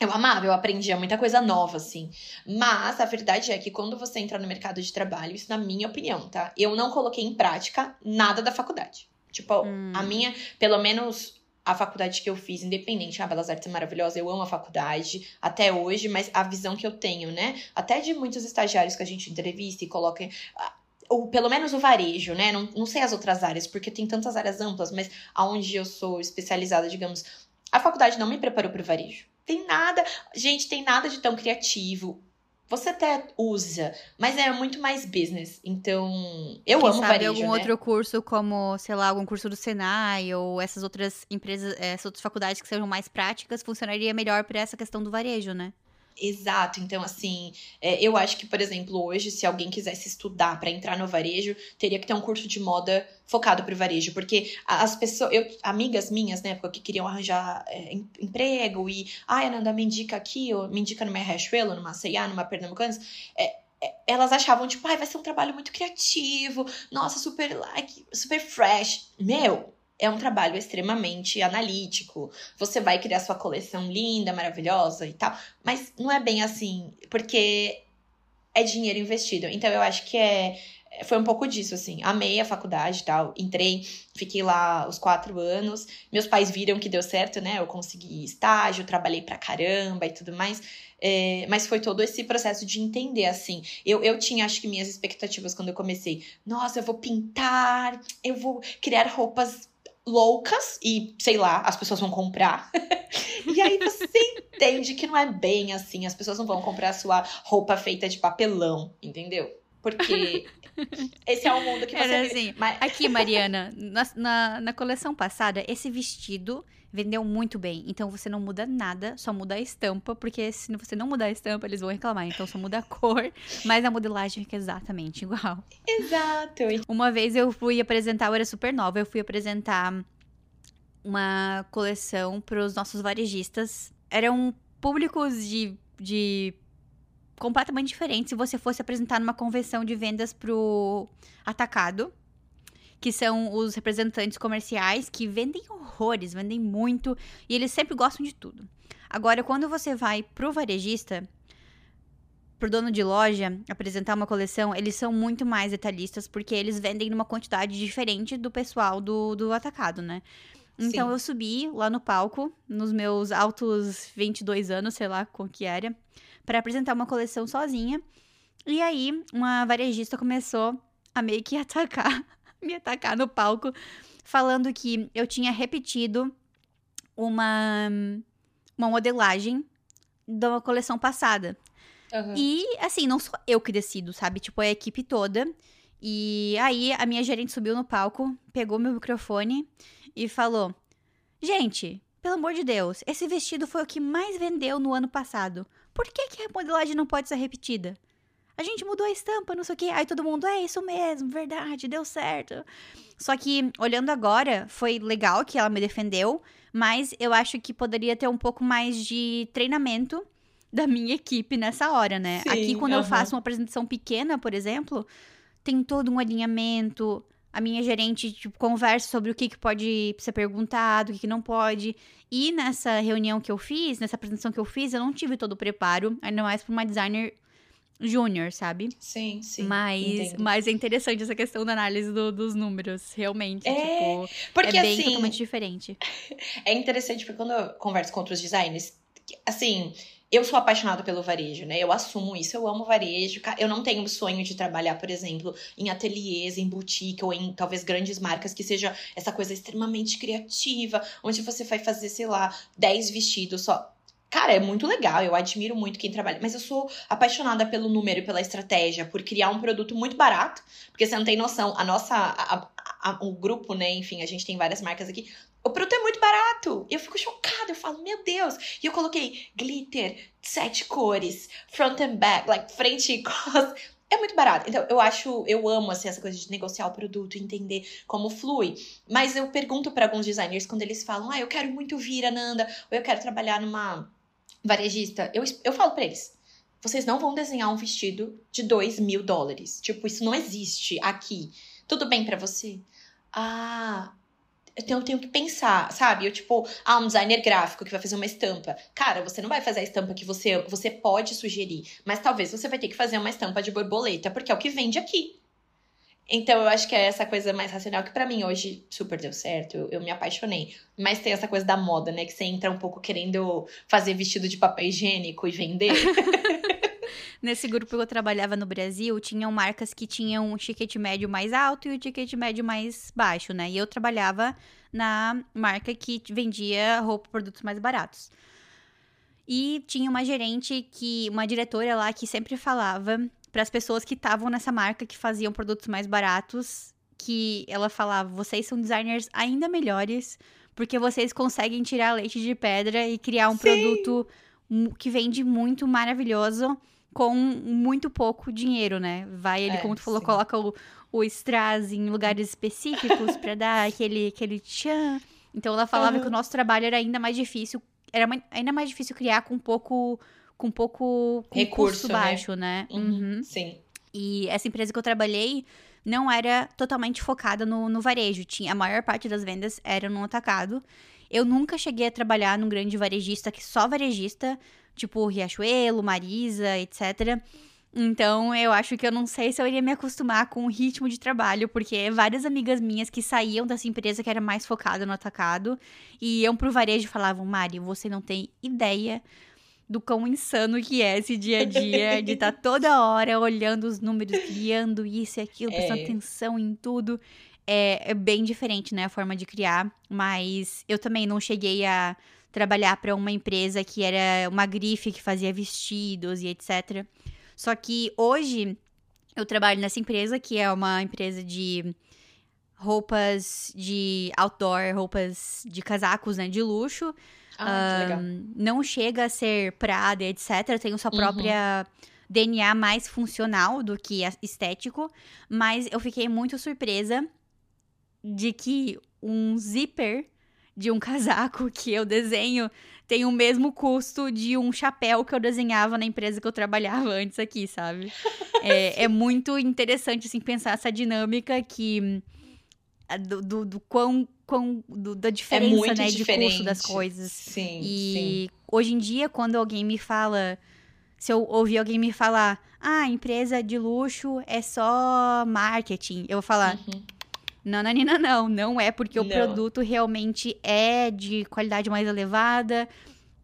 Eu amava, eu aprendia muita coisa nova, assim. Mas a verdade é que quando você entra no mercado de trabalho, isso na minha opinião, tá? Eu não coloquei em prática nada da faculdade. Tipo, Hum. a minha, pelo menos a faculdade que eu fiz, independente, a Belas Artes é maravilhosa, eu amo a faculdade até hoje, mas a visão que eu tenho, né? Até de muitos estagiários que a gente entrevista e coloca. ah, Ou pelo menos o varejo, né? Não, não sei as outras áreas, porque tem tantas áreas amplas, mas aonde eu sou especializada, digamos, a faculdade não me preparou para o varejo. Tem nada, gente, tem nada de tão criativo. Você até usa, mas é muito mais business. Então, eu Quem amo sabe varejo, algum né? outro curso como, sei lá, algum curso do Senai ou essas outras empresas, essas outras faculdades que sejam mais práticas, funcionaria melhor para essa questão do varejo, né? Exato. Então, assim, é, eu acho que, por exemplo, hoje, se alguém quisesse estudar para entrar no varejo, teria que ter um curso de moda focado pro varejo, porque as pessoas, eu, amigas minhas, na época, que queriam arranjar é, em- emprego e, ai, Ananda, me indica aqui, ou me indica numa Riachuelo, numa C&A, numa Pernambucanas, é, é, elas achavam, tipo, ai, vai ser um trabalho muito criativo, nossa, super like, super fresh. Meu, é um trabalho extremamente analítico. Você vai criar sua coleção linda, maravilhosa e tal. Mas não é bem assim, porque é dinheiro investido. Então eu acho que é. Foi um pouco disso, assim. Amei a faculdade e tal. Entrei, fiquei lá os quatro anos. Meus pais viram que deu certo, né? Eu consegui estágio, trabalhei pra caramba e tudo mais. É, mas foi todo esse processo de entender, assim. Eu, eu tinha, acho que, minhas expectativas quando eu comecei. Nossa, eu vou pintar, eu vou criar roupas loucas e, sei lá, as pessoas vão comprar. <laughs> e aí você entende que não é bem assim. As pessoas não vão comprar a sua roupa feita de papelão, entendeu? Porque <laughs> esse é o mundo que você Era assim, Mas- Aqui, Mariana, na, na, na coleção passada, esse vestido vendeu muito bem. Então você não muda nada, só muda a estampa, porque se você não mudar a estampa, eles vão reclamar. Então só muda a <laughs> cor, mas a modelagem fica exatamente igual. Exato. Uma vez eu fui apresentar, eu era super nova, eu fui apresentar uma coleção para os nossos varejistas. Eram públicos de, de completamente diferentes se você fosse apresentar numa convenção de vendas pro atacado, que são os representantes comerciais que vendem horrores, vendem muito e eles sempre gostam de tudo. Agora, quando você vai pro varejista, pro dono de loja apresentar uma coleção, eles são muito mais detalhistas, porque eles vendem numa quantidade diferente do pessoal do, do atacado, né? Então Sim. eu subi lá no palco, nos meus altos 22 anos, sei lá qual que era, para apresentar uma coleção sozinha. E aí, uma varejista começou a meio que <laughs> atacar, <laughs> me atacar no palco, falando que eu tinha repetido uma, uma modelagem da coleção passada. Aham. E, assim, não sou eu que decido, sabe? Tipo, é a equipe toda. E aí, a minha gerente subiu no palco, pegou meu microfone e falou: Gente, pelo amor de Deus, esse vestido foi o que mais vendeu no ano passado. Por que, que a modelagem não pode ser repetida? A gente mudou a estampa, não sei o quê. Aí todo mundo, é isso mesmo, verdade, deu certo. Só que, olhando agora, foi legal que ela me defendeu, mas eu acho que poderia ter um pouco mais de treinamento da minha equipe nessa hora, né? Sim, Aqui, quando eu faço uma apresentação pequena, por exemplo, tem todo um alinhamento. A minha gerente tipo, conversa sobre o que, que pode ser perguntado, o que, que não pode. E nessa reunião que eu fiz, nessa apresentação que eu fiz, eu não tive todo o preparo, ainda mais para uma designer júnior, sabe? Sim, sim. mas, entendo. mas é interessante essa questão da análise do- dos números, realmente. É, tipo, Porque é bem assim, totalmente diferente. <laughs> É interessante porque quando eu converso com outros designers, assim, eu sou apaixonada pelo varejo, né? Eu assumo isso, eu amo varejo. Eu não tenho o sonho de trabalhar, por exemplo, em ateliês, em boutique ou em talvez grandes marcas que seja essa coisa extremamente criativa, onde você vai fazer, sei lá, 10 vestidos só. Cara, é muito legal, eu admiro muito quem trabalha, mas eu sou apaixonada pelo número e pela estratégia, por criar um produto muito barato, porque você não tem noção, a nossa, a- a- a- o grupo, né, enfim, a gente tem várias marcas aqui, o produto é muito barato. Eu fico chocada. Eu falo, meu Deus. E eu coloquei glitter, sete cores, front and back, like frente e costas. É muito barato. Então, eu acho, eu amo assim, essa coisa de negociar o produto, entender como flui. Mas eu pergunto para alguns designers quando eles falam, ah, eu quero muito vir, Ananda, ou eu quero trabalhar numa varejista. Eu, eu falo para eles. Vocês não vão desenhar um vestido de 2 mil dólares. Tipo, isso não existe aqui. Tudo bem para você? Ah, então eu tenho que pensar, sabe? Eu, tipo, ah, um designer gráfico que vai fazer uma estampa. Cara, você não vai fazer a estampa que você, você pode sugerir, mas talvez você vai ter que fazer uma estampa de borboleta, porque é o que vende aqui. Então eu acho que é essa coisa mais racional que pra mim hoje super deu certo, eu, eu me apaixonei. Mas tem essa coisa da moda, né? Que você entra um pouco querendo fazer vestido de papel higiênico e vender. <laughs> Nesse grupo que eu trabalhava no Brasil, tinham marcas que tinham um ticket médio mais alto e o ticket médio mais baixo, né? E eu trabalhava na marca que vendia roupa, produtos mais baratos. E tinha uma gerente que, uma diretora lá que sempre falava para as pessoas que estavam nessa marca que faziam produtos mais baratos, que ela falava: "Vocês são designers ainda melhores, porque vocês conseguem tirar leite de pedra e criar um Sim. produto que vende muito maravilhoso com muito pouco dinheiro, né? Vai ele, é, como tu falou, sim. coloca o, o strass em lugares específicos para dar <laughs> aquele, aquele tchan. Então ela falava uhum. que o nosso trabalho era ainda mais difícil, era ainda mais difícil criar com pouco com pouco com recurso custo baixo, né? né? Uhum. Sim. E essa empresa que eu trabalhei não era totalmente focada no, no varejo. Tinha, a maior parte das vendas era no atacado. Eu nunca cheguei a trabalhar num grande varejista que só varejista, tipo Riachuelo, Marisa, etc. Então, eu acho que eu não sei se eu iria me acostumar com o ritmo de trabalho, porque várias amigas minhas que saíam dessa empresa que era mais focada no atacado e iam pro varejo e falavam: Mari, você não tem ideia do quão insano que é esse dia a dia, de estar tá <laughs> toda hora olhando os números, criando isso e aquilo, prestando é. atenção em tudo. É, é, bem diferente, né, a forma de criar, mas eu também não cheguei a trabalhar para uma empresa que era uma grife que fazia vestidos e etc. Só que hoje eu trabalho nessa empresa que é uma empresa de roupas de outdoor, roupas de casacos, né, de luxo. Ah, um, não chega a ser Prada, etc. Tem sua uhum. própria uhum. DNA mais funcional do que estético. Mas eu fiquei muito surpresa de que um zíper de um <laughs> casaco que eu desenho tem o mesmo custo de um chapéu que eu desenhava na empresa que eu trabalhava <laughs> antes aqui, sabe? é, é, muito interessante, assim, pensar essa dinâmica que... Do, do, do quão quão, do, da é diferença, é né, diferente. de custo das coisas. Sim. E sim. hoje em dia, quando alguém me fala. Se eu ouvir alguém me falar, ah, empresa de luxo é só marketing, eu vou falar. Uhum. Não, não, não, não, não é porque não. o produto realmente é de qualidade mais elevada,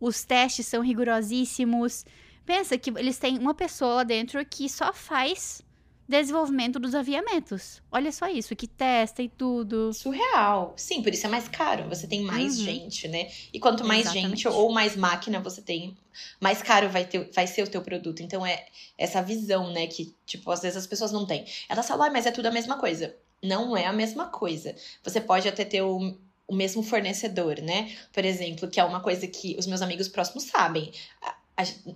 os testes são rigorosíssimos. Pensa que eles têm uma pessoa lá dentro que só faz desenvolvimento dos aviamentos. Olha só isso, que testa e tudo. Surreal. Sim, por isso é mais caro. Você tem mais uhum. gente, né? E quanto mais Exatamente. gente ou mais máquina você tem, mais caro vai, ter, vai ser o teu produto. Então é essa visão, né? Que, tipo, às vezes as pessoas não têm. Elas falam, ah, mas é tudo a mesma coisa. Não é a mesma coisa. Você pode até ter o, o mesmo fornecedor, né? Por exemplo, que é uma coisa que os meus amigos próximos sabem.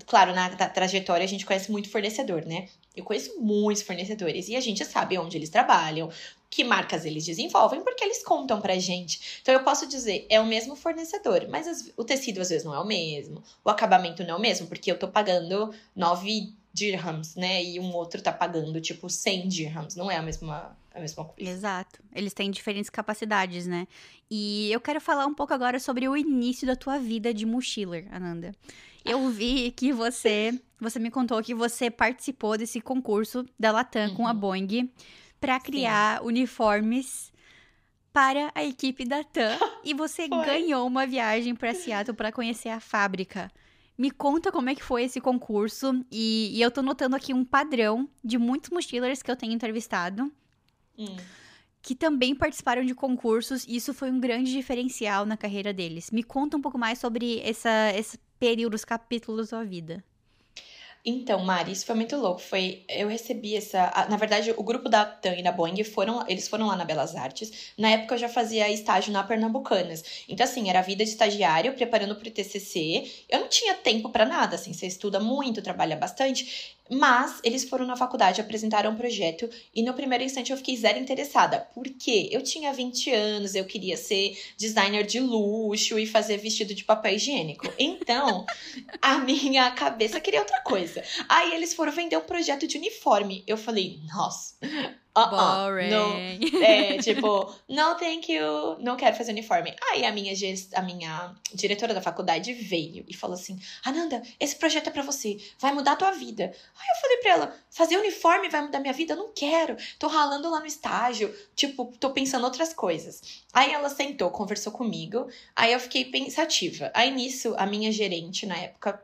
Claro, na trajetória a gente conhece muito fornecedor, né? Eu conheço muitos fornecedores e a gente sabe onde eles trabalham, que marcas eles desenvolvem, porque eles contam pra gente. Então eu posso dizer, é o mesmo fornecedor, mas as, o tecido às vezes não é o mesmo, o acabamento não é o mesmo, porque eu tô pagando 9 dirhams, né? E um outro tá pagando tipo 100 dirhams, não é a mesma a mesma coisa. Exato. Eles têm diferentes capacidades, né? E eu quero falar um pouco agora sobre o início da tua vida de mochiler, Ananda. Eu vi que você, você me contou que você participou desse concurso da Latam uhum. com a uhum. Boeing para criar Sim. uniformes para a equipe da TAM <laughs> e você ganhou uma viagem para Seattle para conhecer a fábrica. Me conta como é que foi esse concurso e, e, eu tô notando aqui um padrão de muitos mochilers que eu tenho entrevistado hum. que também participaram de concursos e isso foi um grande diferencial na carreira deles. Me conta um pouco mais sobre essa, esse período, os capítulos da sua vida. Então, Mari, isso foi muito louco. Foi, eu recebi essa, na verdade, o grupo da TAM e da Boeing foram, eles foram lá na Belas Artes. Na época eu já fazia estágio na Pernambucanas. Então assim, era vida de estagiário, preparando para o TCC. Eu não tinha tempo para nada, assim, você estuda muito, trabalha bastante. Mas eles foram na faculdade, apresentaram um projeto e no primeiro instante eu fiquei zero interessada. Porque eu tinha 20 anos, eu queria ser designer de luxo e fazer vestido de papel higiênico. Então, a minha cabeça queria outra coisa. Aí eles foram vender um projeto de uniforme. Eu falei, nossa, Uh -uh, Boring. Não, é, tipo, não, thank you, não quero fazer uniforme. Aí a minha, a minha diretora da faculdade veio e falou assim: Ananda, esse projeto é para você, vai mudar a tua vida. Aí eu falei pra ela: fazer uniforme vai mudar minha vida? Eu não quero, tô ralando lá no estágio, tipo, tô pensando outras coisas. Aí ela sentou, conversou comigo, aí eu fiquei pensativa. Aí nisso, a minha gerente na época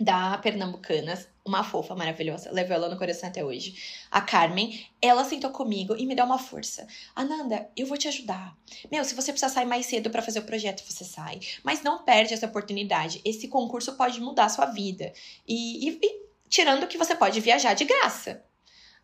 da Pernambucanas, uma fofa maravilhosa, levo ela no coração até hoje. A Carmen, ela sentou comigo e me deu uma força. Ananda, eu vou te ajudar. Meu, se você precisar sair mais cedo para fazer o projeto, você sai. Mas não perde essa oportunidade. Esse concurso pode mudar a sua vida. E, e, e tirando que você pode viajar de graça.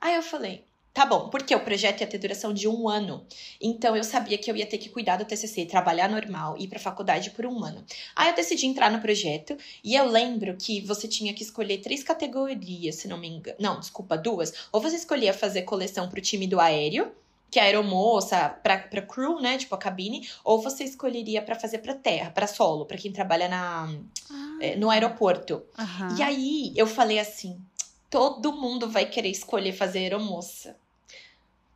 Aí eu falei, Tá bom, porque o projeto ia ter duração de um ano. Então eu sabia que eu ia ter que cuidar do TCC, trabalhar normal, ir pra faculdade por um ano. Aí eu decidi entrar no projeto e eu lembro que você tinha que escolher três categorias, se não me engano. Não, desculpa, duas. Ou você escolhia fazer coleção pro time do aéreo, que é a aeromoça, pra, pra crew, né? Tipo a cabine, ou você escolheria para fazer pra terra, para solo, para quem trabalha na, ah. é, no aeroporto. E aí eu falei assim: todo mundo vai querer escolher fazer aeromoça.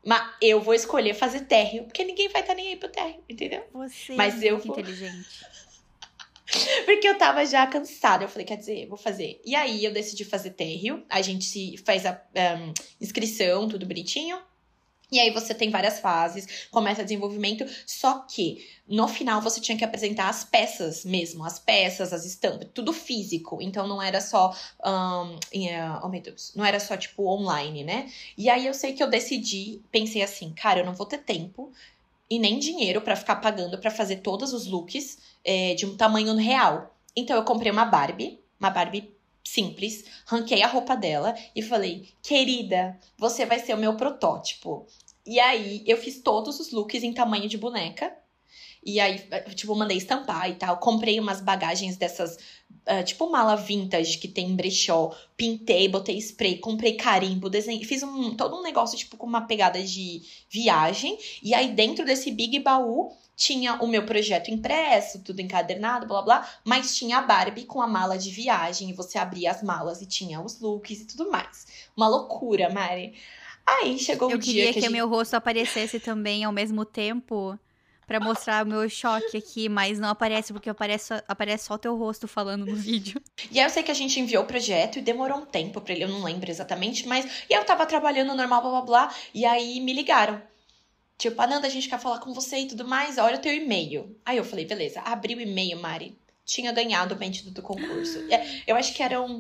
Mas eu vou escolher fazer térreo, porque ninguém vai estar tá nem aí pro térreo, entendeu? Você Mas é eu muito vou... inteligente. <laughs> Porque eu tava já cansada. Eu falei, quer dizer, vou fazer. E aí eu decidi fazer térreo. A gente faz a um, inscrição, tudo bonitinho. E aí você tem várias fases, começa desenvolvimento, só que no final você tinha que apresentar as peças mesmo, as peças, as estampas, tudo físico. Então não era só, um, oh meu Deus, não era só tipo online, né? E aí eu sei que eu decidi, pensei assim, cara, eu não vou ter tempo e nem dinheiro para ficar pagando para fazer todos os looks é, de um tamanho real. Então eu comprei uma Barbie, uma Barbie simples, ranquei a roupa dela e falei: querida, você vai ser o meu protótipo. E aí eu fiz todos os looks em tamanho de boneca. E aí, tipo, mandei estampar e tal. Comprei umas bagagens dessas, uh, tipo mala vintage que tem em brechó. Pintei, botei spray, comprei carimbo, desenhei. Fiz um, todo um negócio, tipo, com uma pegada de viagem. E aí, dentro desse big baú, tinha o meu projeto impresso, tudo encadernado, blá blá, mas tinha a Barbie com a mala de viagem, e você abria as malas e tinha os looks e tudo mais. Uma loucura, Mari. Aí chegou Eu um dia que, que gente... meu rosto aparecesse também ao mesmo tempo para mostrar o meu choque aqui, mas não aparece porque aparece, aparece só teu rosto falando no vídeo. E aí eu sei que a gente enviou o projeto e demorou um tempo para ele, eu não lembro exatamente, mas e eu tava trabalhando normal, blá blá blá, e aí me ligaram. Tipo, Ananda, a gente quer falar com você e tudo mais, olha o teu e-mail. Aí eu falei, beleza, abri o e-mail, Mari. Tinha ganhado o vendido do concurso. <gasps> É, eu acho que eram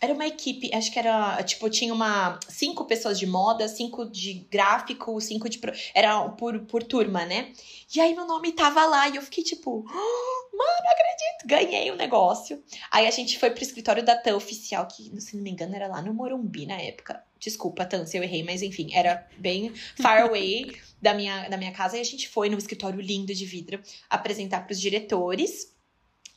era uma equipe, acho que era, tipo, tinha uma cinco pessoas de moda, cinco de gráfico, cinco de era por, por turma, né? E aí meu nome tava lá e eu fiquei tipo, oh, <gasps> mano, acredito, ganhei o um negócio. Aí a gente foi pro escritório da TAM oficial, que se não me engano era lá no Morumbi na época. Desculpa, TAM, se eu errei, mas enfim, era bem far <laughs> away da minha, da minha casa. E a gente foi no escritório lindo de vidro apresentar pros diretores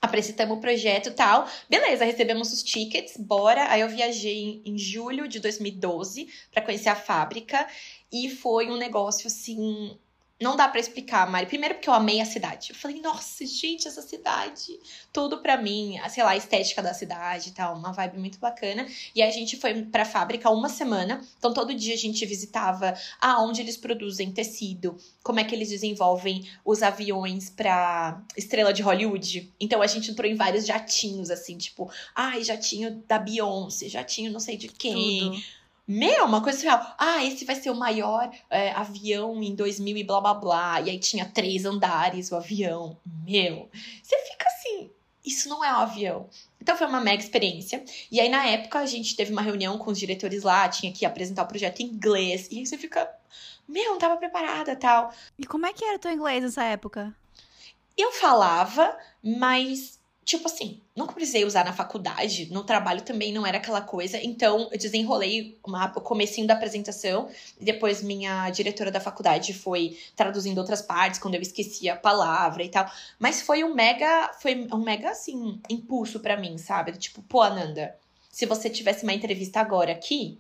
apresentamos o projeto e tal. Beleza, recebemos os tickets, bora. Aí eu viajei em, em julho de 2012 para conhecer a fábrica e foi um negócio assim não dá para explicar, Mari. Primeiro porque eu amei a cidade. Eu falei, nossa, gente, essa cidade, tudo para mim, sei lá, a estética da cidade e tal, uma vibe muito bacana. E a gente foi pra fábrica uma semana. Então todo dia a gente visitava aonde eles produzem tecido, como é que eles desenvolvem os aviões pra estrela de Hollywood. Então a gente entrou em vários jatinhos assim, tipo, ai, jatinho da Beyoncé, jatinho não sei de quem. Tudo meu, uma coisa real. Ah, esse vai ser o maior é, avião em 2000 e blá blá blá. E aí tinha três andares o avião. Meu, você fica assim, isso não é um avião. Então foi uma mega experiência. E aí na época a gente teve uma reunião com os diretores lá, tinha que apresentar o projeto em inglês. E aí você fica, meu, não tava preparada tal. E como é que era o teu inglês nessa época? Eu falava, mas tipo assim, nunca precisei usar na faculdade, no trabalho também não era aquela coisa, então eu desenrolei uma, o comecinho da apresentação, e depois minha diretora da faculdade foi traduzindo outras partes, quando eu esquecia a palavra e tal, mas foi um mega, foi um mega, assim, impulso para mim, sabe? Tipo, pô, Ananda, se você tivesse uma entrevista agora aqui,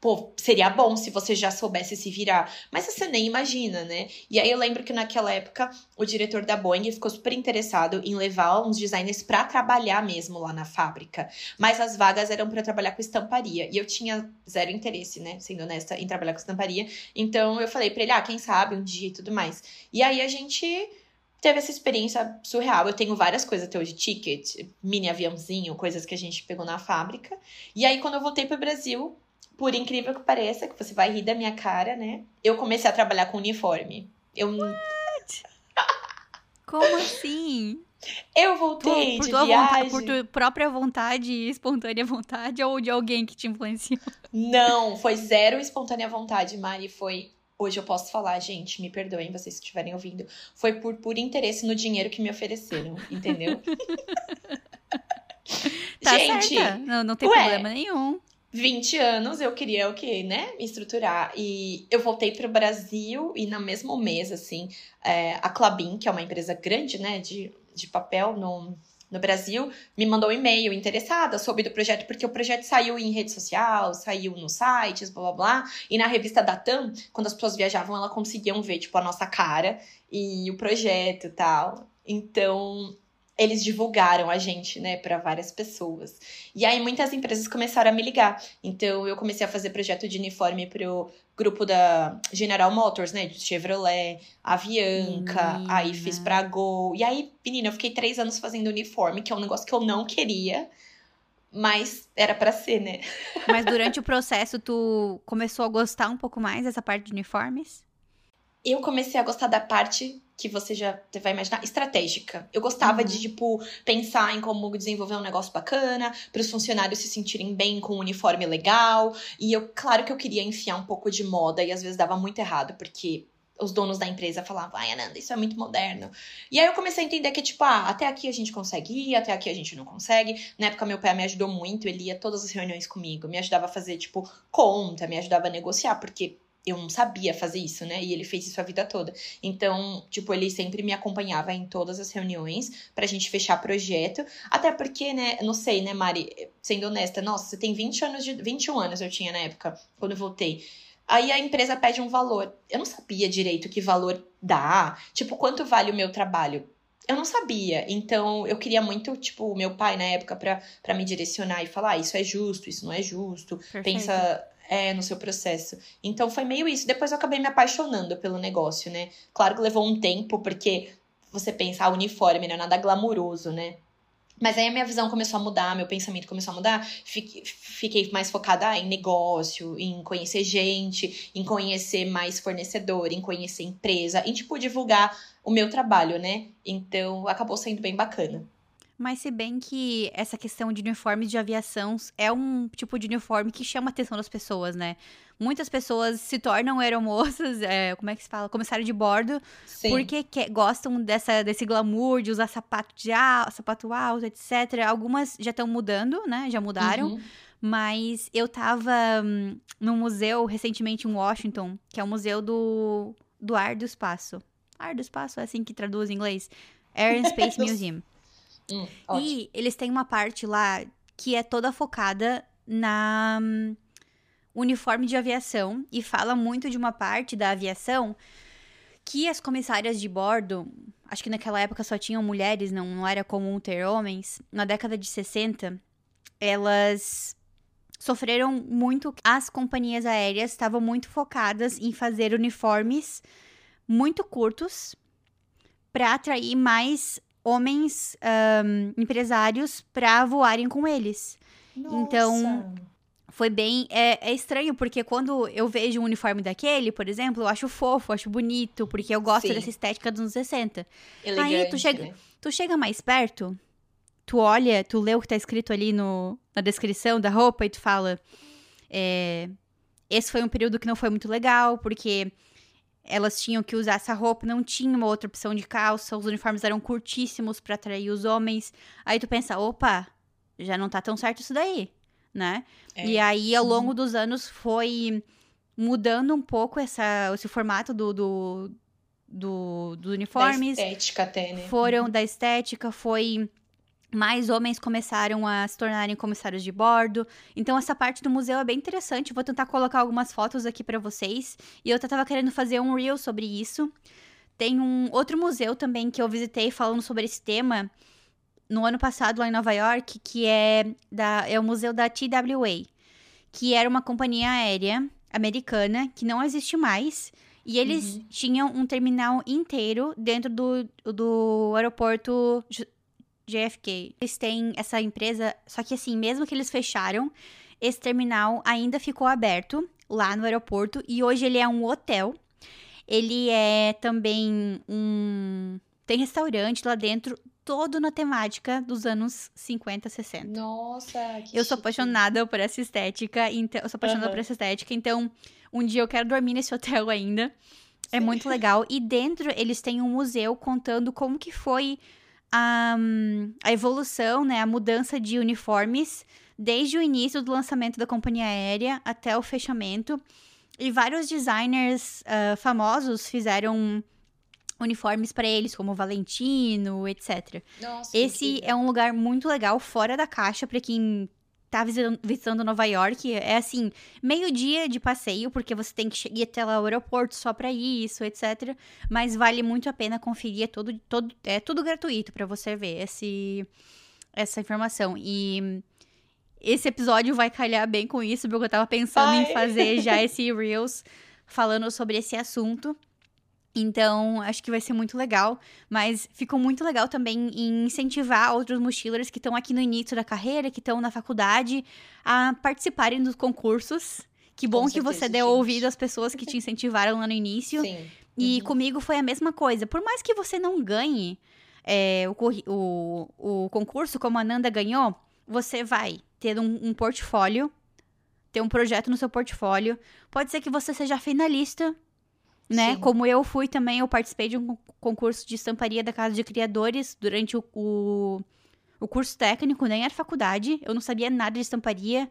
pô, seria bom se você já soubesse se virar. Mas você nem imagina, né? E aí eu lembro que naquela época o diretor da Boeing ficou super interessado em levar uns designers para trabalhar mesmo lá na fábrica. Mas as vagas eram para trabalhar com estamparia. E eu tinha zero interesse, né? Sendo honesta, em trabalhar com estamparia. Então eu falei pra ele, ah, quem sabe um dia e tudo mais. E aí a gente teve essa experiência surreal. Eu tenho várias coisas até hoje, ticket, mini aviãozinho, coisas que a gente pegou na fábrica. E aí, quando eu voltei para o Brasil, por incrível que pareça, que você vai rir da minha cara, né? Eu comecei a trabalhar com uniforme. Eu. What? <laughs> Como assim? Eu voltei por de tua viagem. vontade, por tua própria vontade e espontânea vontade ou de alguém que te influenciou? Não, foi zero espontânea vontade, Mari. Foi. Hoje eu posso falar, gente, me perdoem vocês que estiverem ouvindo. Foi por puro interesse no dinheiro que me ofereceram, entendeu? <laughs> Tá gente, certa. Não, não tem ué, problema nenhum. 20 anos eu queria o quê, né? Me estruturar. E eu voltei para o Brasil e no mesmo mês, assim, é, a Clabin, que é uma empresa grande, né, de, de papel no, no Brasil, me mandou um e-mail interessada sobre o projeto, porque o projeto saiu em rede social, saiu nos sites, blá blá blá. E na revista da TAM, quando as pessoas viajavam, elas conseguiam ver, tipo, a nossa cara e o projeto e tal. Então, eles divulgaram a gente, né, para várias pessoas. E aí muitas empresas começaram a me ligar. Então eu comecei a fazer projeto de uniforme pro grupo da General Motors, né, de Chevrolet, Avianca, Menina. aí fiz pra Gol. E aí, menina, eu fiquei três anos fazendo uniforme, que é um negócio que eu não queria, mas era pra ser, né? Mas durante o processo, tu começou a gostar um pouco mais dessa parte de uniformes? Eu comecei a gostar da parte que você já vai imaginar, estratégica. Eu gostava Uhum. de, tipo, pensar em como desenvolver um negócio bacana, para os funcionários se sentirem bem com um uniforme legal. E eu, claro que eu queria enfiar um pouco de moda e às vezes dava muito errado, porque os donos da empresa falavam, ai, Ananda, isso é muito moderno. E aí eu comecei a entender que, tipo, ah, até aqui a gente consegue ir, até aqui a gente não consegue. Na época, meu pai me ajudou muito, ele ia todas as reuniões comigo, me ajudava a fazer, tipo, conta, me ajudava a negociar, porque eu não sabia fazer isso, né? E ele fez isso a vida toda. Então, tipo, ele sempre me acompanhava em todas as reuniões pra gente fechar projeto. Até porque, né, não sei, né, Mari, sendo honesta, nossa, você tem 20 anos de 21 anos eu tinha na época, quando eu voltei. Aí a empresa pede um valor. Eu não sabia direito que valor dá, tipo, quanto vale o meu trabalho. Eu não sabia, então eu queria muito, tipo, o meu pai na época pra, pra me direcionar e falar: ah, isso é justo, isso não é justo, Perfeito. pensa é, no seu processo. Então foi meio isso. Depois eu acabei me apaixonando pelo negócio, né? Claro que levou um tempo, porque você pensa, ah, uniforme não é nada glamouroso, né? Mas aí a minha visão começou a mudar, meu pensamento começou a mudar. Fiquei, mais focada em negócio, em conhecer gente, em conhecer mais fornecedor, em conhecer empresa, em, tipo, divulgar o meu trabalho, né? Então acabou sendo bem bacana. Mas se bem que essa questão de uniformes de aviação é um tipo de uniforme que chama a atenção das pessoas, né? Muitas pessoas se tornam aeromoças, <laughs> é, como é que se fala? Comissário de bordo, Sim. porque que- gostam dessa, desse glamour de usar sapato, de sapato alto, etc. Algumas já estão mudando, né? Já mudaram. Uhum. Mas eu tava hum, num museu recentemente em Washington, que é o Museu do, do Ar do Espaço. Ar do Espaço é assim que traduz em inglês. Air and Space <laughs> Museum. Hum. E eles têm uma parte lá que é toda focada na hum, uniforme de aviação e fala muito de uma parte da aviação que as comissárias de bordo, acho que naquela época só tinham mulheres, não, não era comum ter homens. Na década de 60, elas sofreram muito. As companhias aéreas estavam muito focadas em fazer uniformes muito curtos para atrair mais homens ahn, empresários para voarem com eles. então, Nossa. Foi bem. É, é estranho, porque quando eu vejo um uniforme daquele, por exemplo, eu acho fofo, acho bonito, porque eu gosto Sim. dessa estética dos anos 60. Elegante, aí tu chega- né? Tu chega mais perto, tu olha, tu lê o que tá escrito ali no, na descrição da roupa e tu fala. é, esse foi um período que não foi muito legal, porque elas tinham que usar essa roupa, não tinha uma outra opção de calça, os uniformes eram curtíssimos pra atrair os homens. Aí tu pensa, opa, já não tá tão certo isso daí, né? É. E aí, ao longo dos anos, foi mudando um pouco essa, esse formato do, do, do, dos uniformes Da estética até, né? foram da estética, foi mais homens começaram a se tornarem comissários de bordo. Então essa parte do museu é bem interessante. Vou tentar colocar algumas fotos aqui pra vocês. E eu até tava querendo fazer um reel sobre isso. Tem um outro museu também que eu visitei falando sobre esse tema no ano passado lá em Nova York, que é da é o museu da TWA, que era uma companhia aérea americana que não existe mais. E eles tinham um terminal inteiro dentro do, do aeroporto JFK. Eles têm essa empresa, só que assim, mesmo que eles fecharam, esse terminal ainda ficou aberto lá no aeroporto e hoje ele é um hotel. Ele é também um tem restaurante lá dentro, todo na temática dos anos 50, 60. Nossa, que Eu sou chique. apaixonada por essa estética, então, eu sou apaixonada Aham. por essa estética, então um dia eu quero dormir nesse hotel ainda. É muito legal. E dentro eles têm um museu contando como que foi a, a evolução, né, a mudança de uniformes desde o início do lançamento da companhia aérea até o fechamento. E vários designers ah, famosos fizeram uniformes para eles, como Valentino, etc. Nossa, Esse incrível. é um lugar muito legal, fora da caixa, pra quem tá visitando, visitando Nova York. É assim, meio dia de passeio, porque você tem que ir até lá ao aeroporto só pra isso, etc. Mas vale muito a pena conferir, é, todo, todo, é tudo gratuito pra você ver esse, essa informação. E esse episódio vai calhar bem com isso, porque eu tava pensando em Ai. fazer já <laughs> esse Reels falando sobre esse assunto. Então, acho que vai ser muito legal. Mas ficou muito legal também em incentivar outros mochilers que estão aqui no início da carreira, que estão na faculdade, a participarem dos concursos. Que bom Com que você certeza, deu gente. ouvido às pessoas que te incentivaram lá no início. <laughs> Sim. E Uhum. comigo foi a mesma coisa. Por mais que você não ganhe é, o, o, o concurso como a Nanda ganhou, você vai ter um, um portfólio, ter um projeto no seu portfólio. Pode ser que você seja finalista, né? Sim. Como eu fui também, eu participei de um con- concurso de estamparia da Casa de Criadores durante o, o, o curso técnico, nem era faculdade. Eu não sabia nada de estamparia.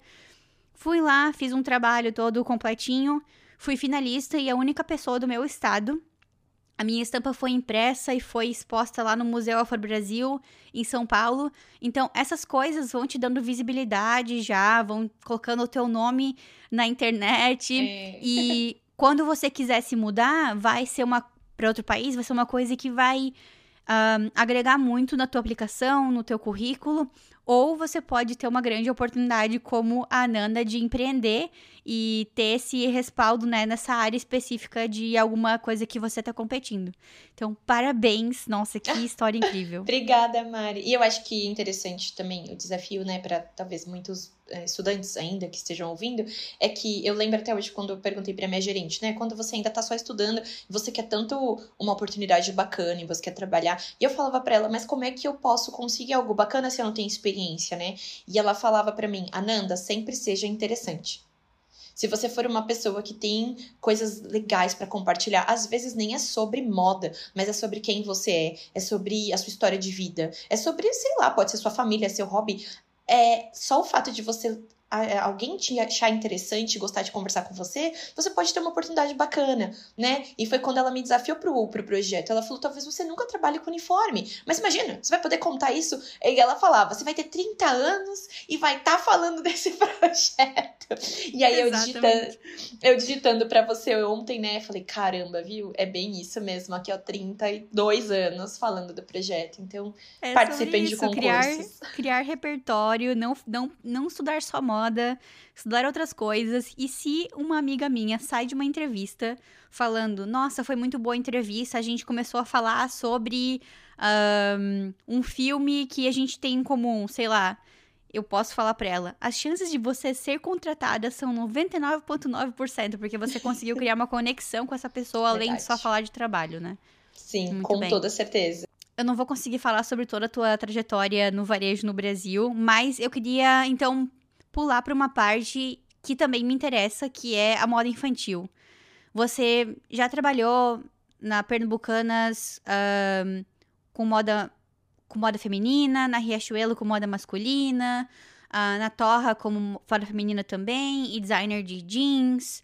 Fui lá, fiz um trabalho todo completinho, fui finalista e a única pessoa do meu estado. A minha estampa foi impressa e foi exposta lá no Museu Afro Brasil, em São Paulo. Então, essas coisas vão te dando visibilidade já, vão colocando o teu nome na internet. É. E <laughs> quando você quiser se mudar, vai ser uma para outro país, vai ser uma coisa que vai agregar muito na tua aplicação, no teu currículo, ou você pode ter uma grande oportunidade como a Ananda de empreender e ter esse respaldo né, nessa área específica de alguma coisa que você está competindo. Então, parabéns, nossa, que <laughs> história incrível. Obrigada, Mari. E eu acho que interessante também o desafio, né, para talvez muitos estudantes ainda que estejam ouvindo, é que eu lembro até hoje quando eu perguntei para minha gerente, né, quando você ainda tá só estudando, você quer tanto uma oportunidade bacana e você quer trabalhar, e eu falava para ela, mas como é que eu posso conseguir algo bacana se eu não tenho experiência, né? E ela falava para mim, Ananda, sempre seja interessante. Se você for uma pessoa que tem coisas legais pra compartilhar, às vezes nem é sobre moda, mas é sobre quem você é, é sobre a sua história de vida, é sobre, sei lá, pode ser sua família, seu hobby. É só o fato de você alguém te achar interessante, gostar de conversar com você, você pode ter uma oportunidade bacana, né? E foi quando ela me desafiou pro, pro projeto. Ela falou: talvez você nunca trabalhe com uniforme. Mas imagina, você vai poder contar isso. E ela falava: você vai ter 30 anos e vai estar falando <laughs> desse projeto. E aí eu digitando, eu digitando pra você ontem, né? Falei: caramba, viu? É bem isso mesmo. Aqui, ó, 32 anos falando do projeto. Então, É Participem de isso, criar, concursos. criar repertório, não, não, não estudar só moda, estudar outras coisas. E se uma amiga minha sai de uma entrevista falando, nossa, foi muito boa a entrevista, a gente começou a falar sobre ahn, um filme que a gente tem em comum, sei lá. Eu posso falar pra ela, as chances de você ser contratada são 99,9%, porque você <laughs> conseguiu criar uma conexão com essa pessoa, além de só falar de trabalho, né? sim, Muito com bem. toda certeza. Eu não vou conseguir falar sobre toda a tua trajetória no varejo no Brasil, mas eu queria então pular para uma parte que também me interessa, que é a moda infantil. Você já trabalhou na Pernambucanas ahn, com moda com moda feminina, na Riachuelo com moda masculina, ah, na Torra como moda feminina também, e designer de jeans.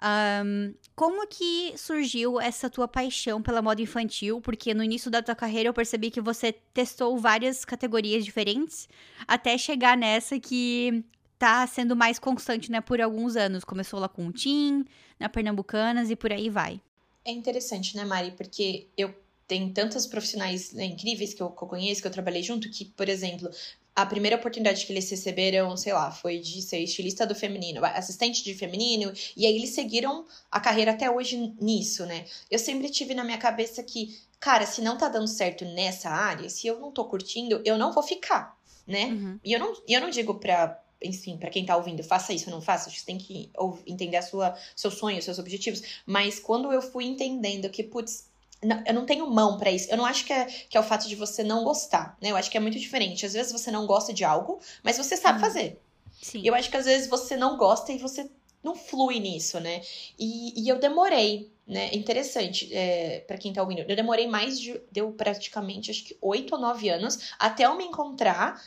Ahn, como que surgiu essa tua paixão pela moda infantil? Porque no início da tua carreira eu percebi que você testou várias categorias diferentes até chegar nessa que tá sendo mais constante, né, por alguns anos. Começou lá com o Tim, na Pernambucanas e por aí vai. É interessante, né, Mari? Porque eu tenho tantos profissionais né, incríveis que eu, que eu conheço, que eu trabalhei junto, que, por exemplo, a primeira oportunidade que eles receberam, sei lá, foi de ser estilista do feminino, assistente de feminino, e aí eles seguiram a carreira até hoje nisso, né? Eu sempre tive na minha cabeça que, cara, se não tá dando certo nessa área, se eu não tô curtindo, eu não vou ficar, né? Uhum. E eu não, e eu não digo pra, enfim, pra quem tá ouvindo, faça isso ou não faça, você tem que entender a sua, seu sonho, seus objetivos. Mas quando eu fui entendendo que, putz, não, eu não tenho mão para isso. Eu não acho que é, que é o fato de você não gostar, né? Eu acho que é muito diferente. Às vezes você não gosta de algo, mas você sabe fazer. Sim. Eu acho que às vezes você não gosta e você não flui nisso, né? E, e eu demorei, né? Interessante, é, para quem tá ouvindo. Eu demorei mais de. Deu praticamente, acho que oito ou nove anos até eu me encontrar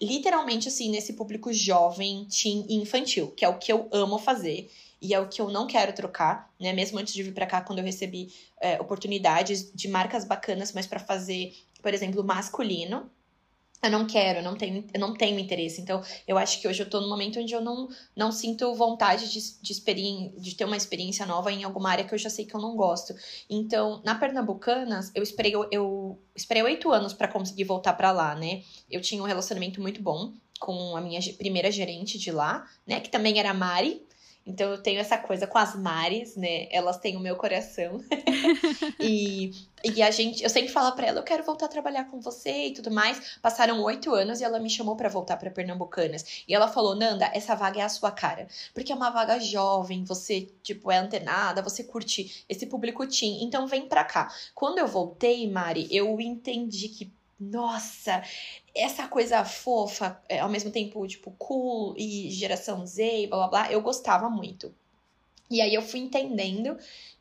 literalmente assim nesse público jovem, teen e infantil, que é o que eu amo fazer e é o que eu não quero trocar, né? Mesmo antes de vir para cá, quando eu recebi é, oportunidades de marcas bacanas, mas para fazer, por exemplo, masculino, eu não quero, eu não tenho, eu não tenho interesse. Então, eu acho que hoje eu tô num momento onde eu não, não sinto vontade de, de, de ter uma experiência nova em alguma área que eu já sei que eu não gosto. Então, na Pernambucanas, eu esperei eu, esperei oito anos para conseguir voltar para lá, né? Eu tinha um relacionamento muito bom com a minha primeira gerente de lá, né? Que também era a Mari, então eu tenho essa coisa com as Mares, né? Elas têm o meu coração. <laughs> e, e a gente, eu sempre falo para ela, eu quero voltar a trabalhar com você e tudo mais. Passaram oito anos e ela me chamou para voltar para Pernambucanas. E ela falou, Nanda, essa vaga é a sua cara. Porque é uma vaga jovem, você, tipo, é antenada, você curte esse público teen. Então vem pra cá. Quando eu voltei, Mari, eu entendi que nossa, essa coisa fofa, é, ao mesmo tempo, tipo, cool e geração Z e blá blá blá, eu gostava muito. E aí eu fui entendendo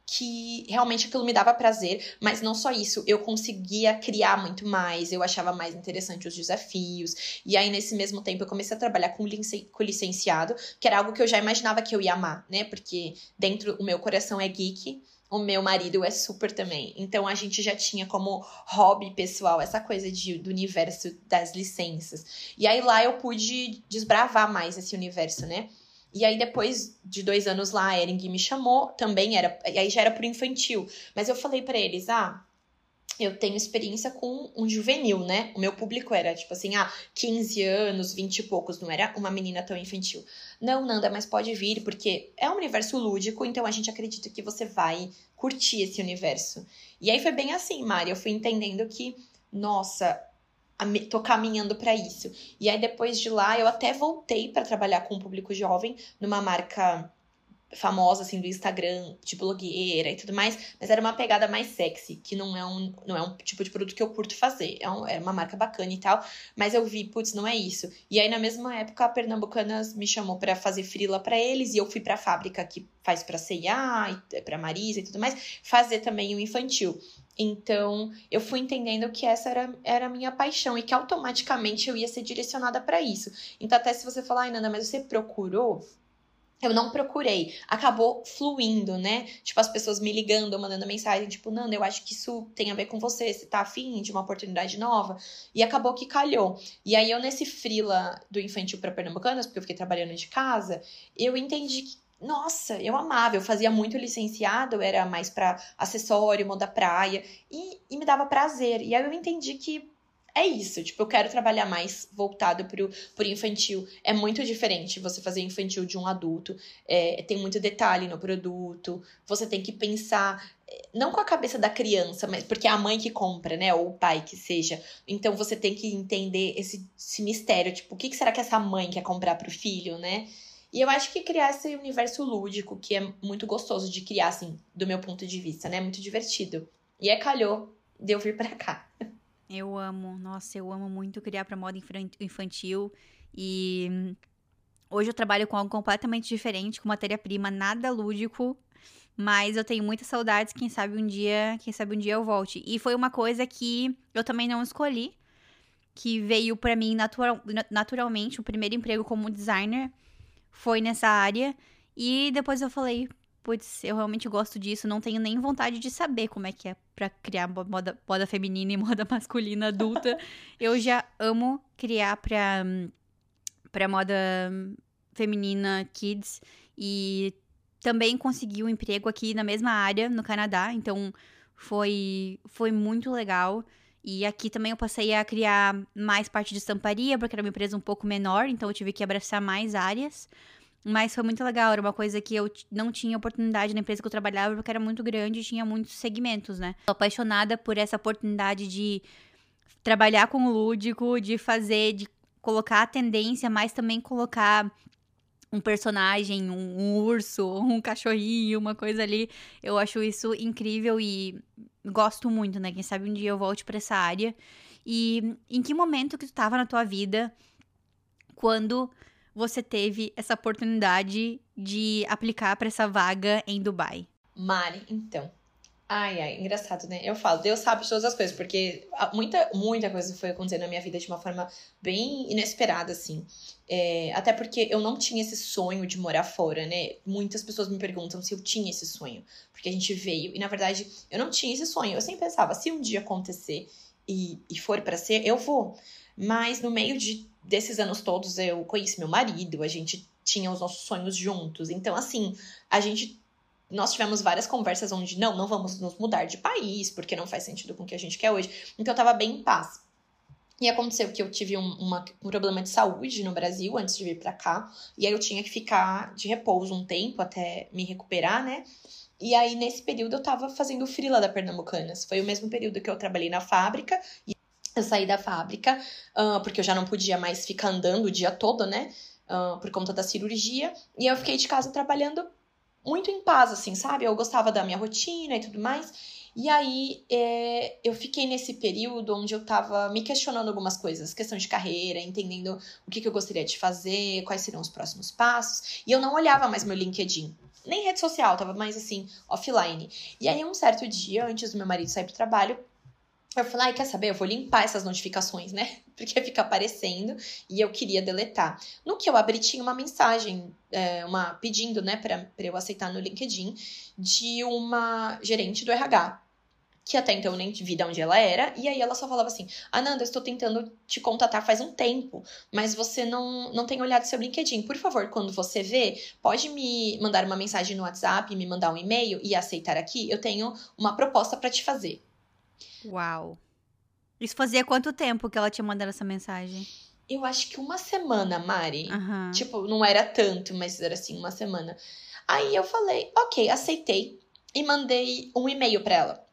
que realmente aquilo me dava prazer, mas não só isso, eu conseguia criar muito mais, eu achava mais interessante os desafios. E aí, nesse mesmo tempo, eu comecei a trabalhar com, com licenciado, que era algo que eu já imaginava que eu ia amar, né? Porque dentro o meu coração é geek o meu marido é super também. Então a gente já tinha como hobby pessoal essa coisa de, do universo das licenças. E aí lá eu pude desbravar mais esse universo, né? E aí, depois de dois anos lá, a Ering me chamou, também era. E aí já era pro infantil. Mas eu falei para eles: ah, eu tenho experiência com um juvenil, né? O meu público era, tipo assim, ah, 15 anos, 20 e poucos, não era uma menina tão infantil. Não, Nanda, mas pode vir, porque é um universo lúdico, então a gente acredita que você vai curtir esse universo. E aí foi bem assim, Mari, eu fui entendendo que, nossa, tô caminhando para isso. E aí depois de lá, eu até voltei para trabalhar com o público jovem numa marca famosa assim do Instagram, tipo blogueira e tudo mais, mas era uma pegada mais sexy, que não é um, não é um tipo de produto que eu curto fazer. É, um, é uma marca bacana e tal, mas eu vi, putz, não é isso. E aí na mesma época a Pernambucanas me chamou para fazer frila para eles e eu fui para a fábrica que faz para C&A, para Marisa e tudo mais, fazer também o infantil. Então, eu fui entendendo que essa era, era a minha paixão e que automaticamente eu ia ser direcionada para isso. Então, até se você falar, ai, Nanda, mas você procurou? Eu não procurei. Acabou fluindo, né? Tipo, as pessoas me ligando, mandando mensagem, tipo, Nanda, eu acho que isso tem a ver com você, você tá afim de uma oportunidade nova. E acabou que calhou. E aí, eu, nesse frila do infantil para Pernambucanas, porque eu fiquei trabalhando de casa, eu entendi que nossa, eu amava, eu fazia muito licenciado, era mais para acessório, moda praia, e, e me dava prazer. E aí eu entendi que é isso. Tipo, eu quero trabalhar mais voltado pro, pro infantil. É muito diferente você fazer infantil de um adulto. É, tem muito detalhe no produto. Você tem que pensar, é, não com a cabeça da criança, mas porque é a mãe que compra, né? Ou o pai que seja. Então você tem que entender esse, esse mistério. Tipo, o que, que será que essa mãe quer comprar pro filho, né? E eu acho que criar esse universo lúdico, que é muito gostoso de criar, assim, do meu ponto de vista, né? Muito divertido. E é calhou de eu vir pra cá. <laughs> Eu amo, nossa, eu amo muito criar para moda infantil. E hoje eu trabalho com algo completamente diferente, com matéria-prima nada lúdico, mas eu tenho muitas saudades, quem sabe um dia, quem sabe um dia eu volte. E foi uma coisa que eu também não escolhi, que veio para mim natural, naturalmente, o primeiro emprego como designer foi nessa área. E depois eu falei, putz, eu realmente gosto disso, não tenho nem vontade de saber como é que é para criar moda, moda feminina e <laughs> moda masculina adulta. eu já amo criar pra, pra moda feminina kids e também consegui um emprego aqui na mesma área, no Canadá, então foi, foi muito legal. E aqui também eu passei a criar mais parte de estamparia, porque era uma empresa um pouco menor, então eu tive que abraçar mais áreas. Mas foi muito legal, era uma coisa que eu não tinha oportunidade na empresa que eu trabalhava, porque era muito grande e tinha muitos segmentos, né? Tô apaixonada por essa oportunidade de trabalhar com o lúdico, de fazer, de colocar a tendência, mas também colocar um personagem, um, um, urso, <laughs> um cachorrinho, uma coisa ali. Eu acho isso incrível e gosto muito, né? Quem sabe um dia eu volte para essa área. E em que momento que tu tava na tua vida quando você teve essa oportunidade de aplicar para essa vaga em Dubai? Mari, então. Ai, ai, engraçado, né? Eu falo, Deus sabe todas as coisas, porque muita, muita coisa foi acontecendo na minha vida de uma forma bem inesperada, assim. É, até porque eu não tinha esse sonho de morar fora, né? Muitas pessoas me perguntam se eu tinha esse sonho, porque a gente veio, e na verdade eu não tinha esse sonho. Eu sempre pensava, se um dia acontecer e, e for para ser, eu vou. Mas no meio de, desses anos todos, eu conheci meu marido, a gente tinha os nossos sonhos juntos. Então, assim, a gente nós tivemos várias conversas onde não, não vamos nos mudar de país, porque não faz sentido com o que a gente quer hoje. Então eu tava bem em paz. E aconteceu que eu tive um, uma, um problema de saúde no Brasil antes de vir para cá. E aí eu tinha que ficar de repouso um tempo até me recuperar, né? E aí, nesse período, eu tava fazendo frila da Pernambucanas. Foi o mesmo período que eu trabalhei na fábrica. E eu saí da fábrica, uh, porque eu já não podia mais ficar andando o dia todo, né? Uh, por conta da cirurgia. E eu fiquei de casa trabalhando muito em paz, assim, sabe? Eu gostava da minha rotina e tudo mais. E aí é, eu fiquei nesse período onde eu tava me questionando algumas coisas, questão de carreira, entendendo o que, que eu gostaria de fazer, quais seriam os próximos passos. E eu não olhava mais meu LinkedIn. Nem rede social, tava mais assim, offline. E aí, um certo dia, antes do meu marido sair pro trabalho, eu falei, ai, quer saber? Eu vou limpar essas notificações, né? <laughs> Porque fica aparecendo e eu queria deletar. No que eu abri, tinha uma mensagem, é, uma pedindo, né, pra, pra eu aceitar no LinkedIn, de uma gerente do RH. Que até então eu nem vi de onde ela era. E aí ela só falava assim: Ananda, eu estou tentando te contatar faz um tempo, mas você não, não tem olhado seu LinkedIn. Por favor, quando você vê, pode me mandar uma mensagem no WhatsApp, me mandar um e-mail e aceitar aqui. Eu tenho uma proposta para te fazer. Uau. Isso fazia quanto tempo que ela tinha mandado essa mensagem? Eu acho que uma semana, Mari. Uhum. Tipo, não era tanto, mas era assim, uma semana. Aí eu falei, ok, aceitei. E mandei um e-mail pra ela.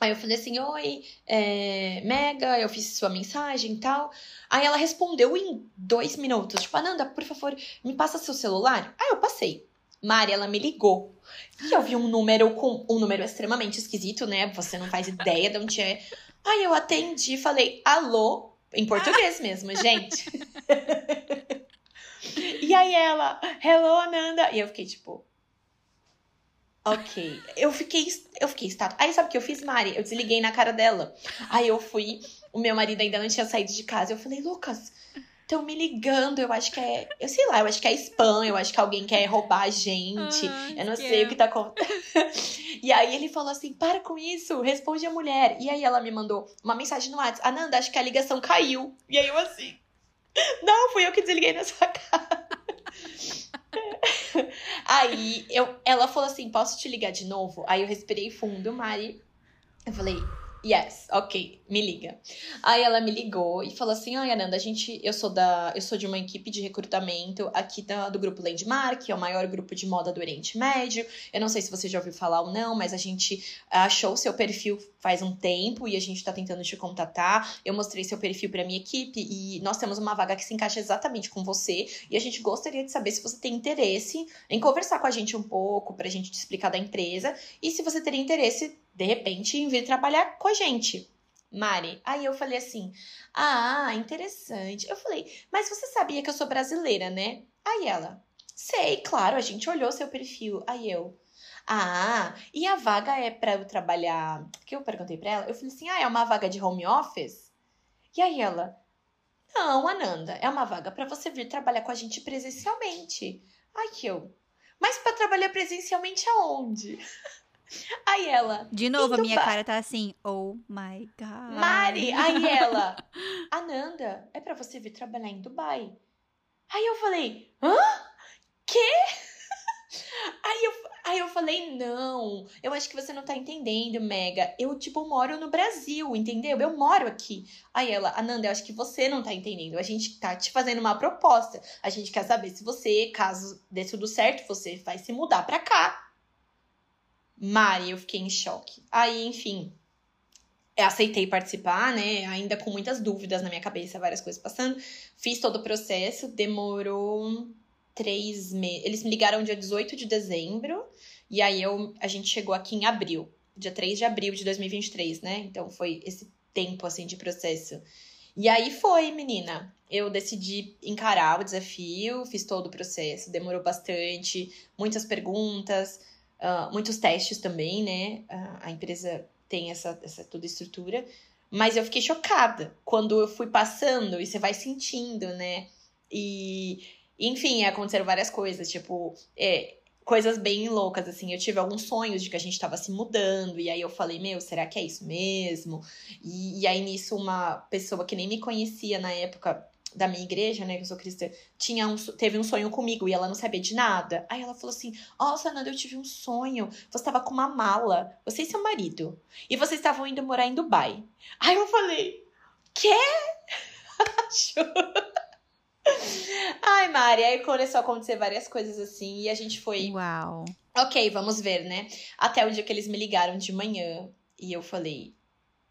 Aí eu falei assim, oi, é, Mega, eu fiz sua mensagem e tal. Aí ela respondeu em dois minutos, tipo, Ananda, por favor, me passa seu celular. Aí eu passei. Mari, ela me ligou. E eu vi um número com um número extremamente esquisito, né? Você não faz ideia de onde é. Aí eu atendi, falei, alô, em português mesmo, gente. e aí ela, hello, Ananda. E eu fiquei tipo, ok. Eu fiquei, eu fiquei estátua. Aí sabe o que eu fiz, Mari? Eu desliguei na cara dela. Aí eu fui, o meu marido ainda não tinha saído de casa. Eu falei, Lucas, estão me ligando. Eu acho que é. Eu sei lá, eu acho que é spam, eu acho que alguém quer roubar a gente. Ah, eu não sei é. o que tá acontecendo. <laughs> e aí ele falou assim: para com isso, responde a mulher. E aí ela me mandou uma mensagem no WhatsApp: Ananda, acho que a ligação caiu. E aí eu assim. <laughs> Não, fui eu que desliguei na sua <laughs> cara. aí eu, ela falou assim: posso te ligar de novo? Aí eu respirei fundo, Mari. Eu falei, Yes, ok, me liga. Aí ela me ligou e falou assim: Ai, Ananda, a gente, eu sou da, eu sou de uma equipe de recrutamento aqui da, do grupo Landmark, que é o maior grupo de moda do Oriente Médio. Eu não sei se você já ouviu falar ou não, mas a gente achou seu perfil faz um tempo e a gente tá tentando te contatar. Eu mostrei seu perfil para minha equipe e nós temos uma vaga que se encaixa exatamente com você e a gente gostaria de saber se você tem interesse em conversar com a gente um pouco pra gente te explicar da empresa e se você teria interesse de repente, em vir trabalhar com a gente. Mari. Aí eu falei assim: Ah, interessante. Eu falei, mas você sabia que eu sou brasileira, né? Aí ela, sei, claro, a gente olhou seu perfil. Aí eu, ah, e a vaga é para eu trabalhar. Que eu perguntei para ela, eu falei assim: ah, é uma vaga de home office? E aí ela, não, Ananda, é uma vaga para você vir trabalhar com a gente presencialmente. Aí eu, mas para trabalhar presencialmente aonde? <laughs> Aí ela. De novo, a minha cara tá assim, oh my god. Mari, aí <laughs> ela. Ananda, é para você vir trabalhar em Dubai. Aí eu falei, hã? Quê? Aí eu, eu falei, não, eu acho que você não tá entendendo, Mega. Eu, tipo, moro no Brasil, entendeu? Eu moro aqui. Aí ela, Ananda, eu acho que você não tá entendendo. A gente tá te fazendo uma proposta. A gente quer saber se você, caso dê tudo certo, você vai se mudar pra cá. Mari, eu fiquei em choque. Aí, enfim, aceitei participar, né? Ainda com muitas dúvidas na minha cabeça, várias coisas passando. Fiz todo o processo, demorou três meses. Eles me ligaram dia 18 de dezembro, e aí eu, a gente chegou aqui em abril, dia 3 de abril de 2023, né? Então foi esse tempo, assim, de processo. E aí foi, menina. Eu decidi encarar o desafio, fiz todo o processo, demorou bastante, muitas perguntas, uh, muitos testes também, né? Uh, a empresa tem essa, essa toda estrutura. Mas eu fiquei chocada quando eu fui passando e você vai sentindo, né? E, enfim, aconteceram várias coisas, tipo, é, coisas bem loucas, assim. Eu tive alguns sonhos de que a gente tava se mudando, e aí eu falei, meu, será que é isso mesmo? E, e aí nisso, uma pessoa que nem me conhecia na época da minha igreja, né, que eu sou cristã, tinha um, teve um sonho comigo e ela não sabia de nada. Aí ela falou assim: Nossa, Nanda, eu tive um sonho. Você estava com uma mala, você e seu marido, e vocês estavam indo morar em Dubai. Aí eu falei: Quê? <laughs> Ai, Mari, aí começou a acontecer várias coisas assim e a gente foi. Uau. Ok, vamos ver, né? Até o dia que eles me ligaram de manhã e eu falei: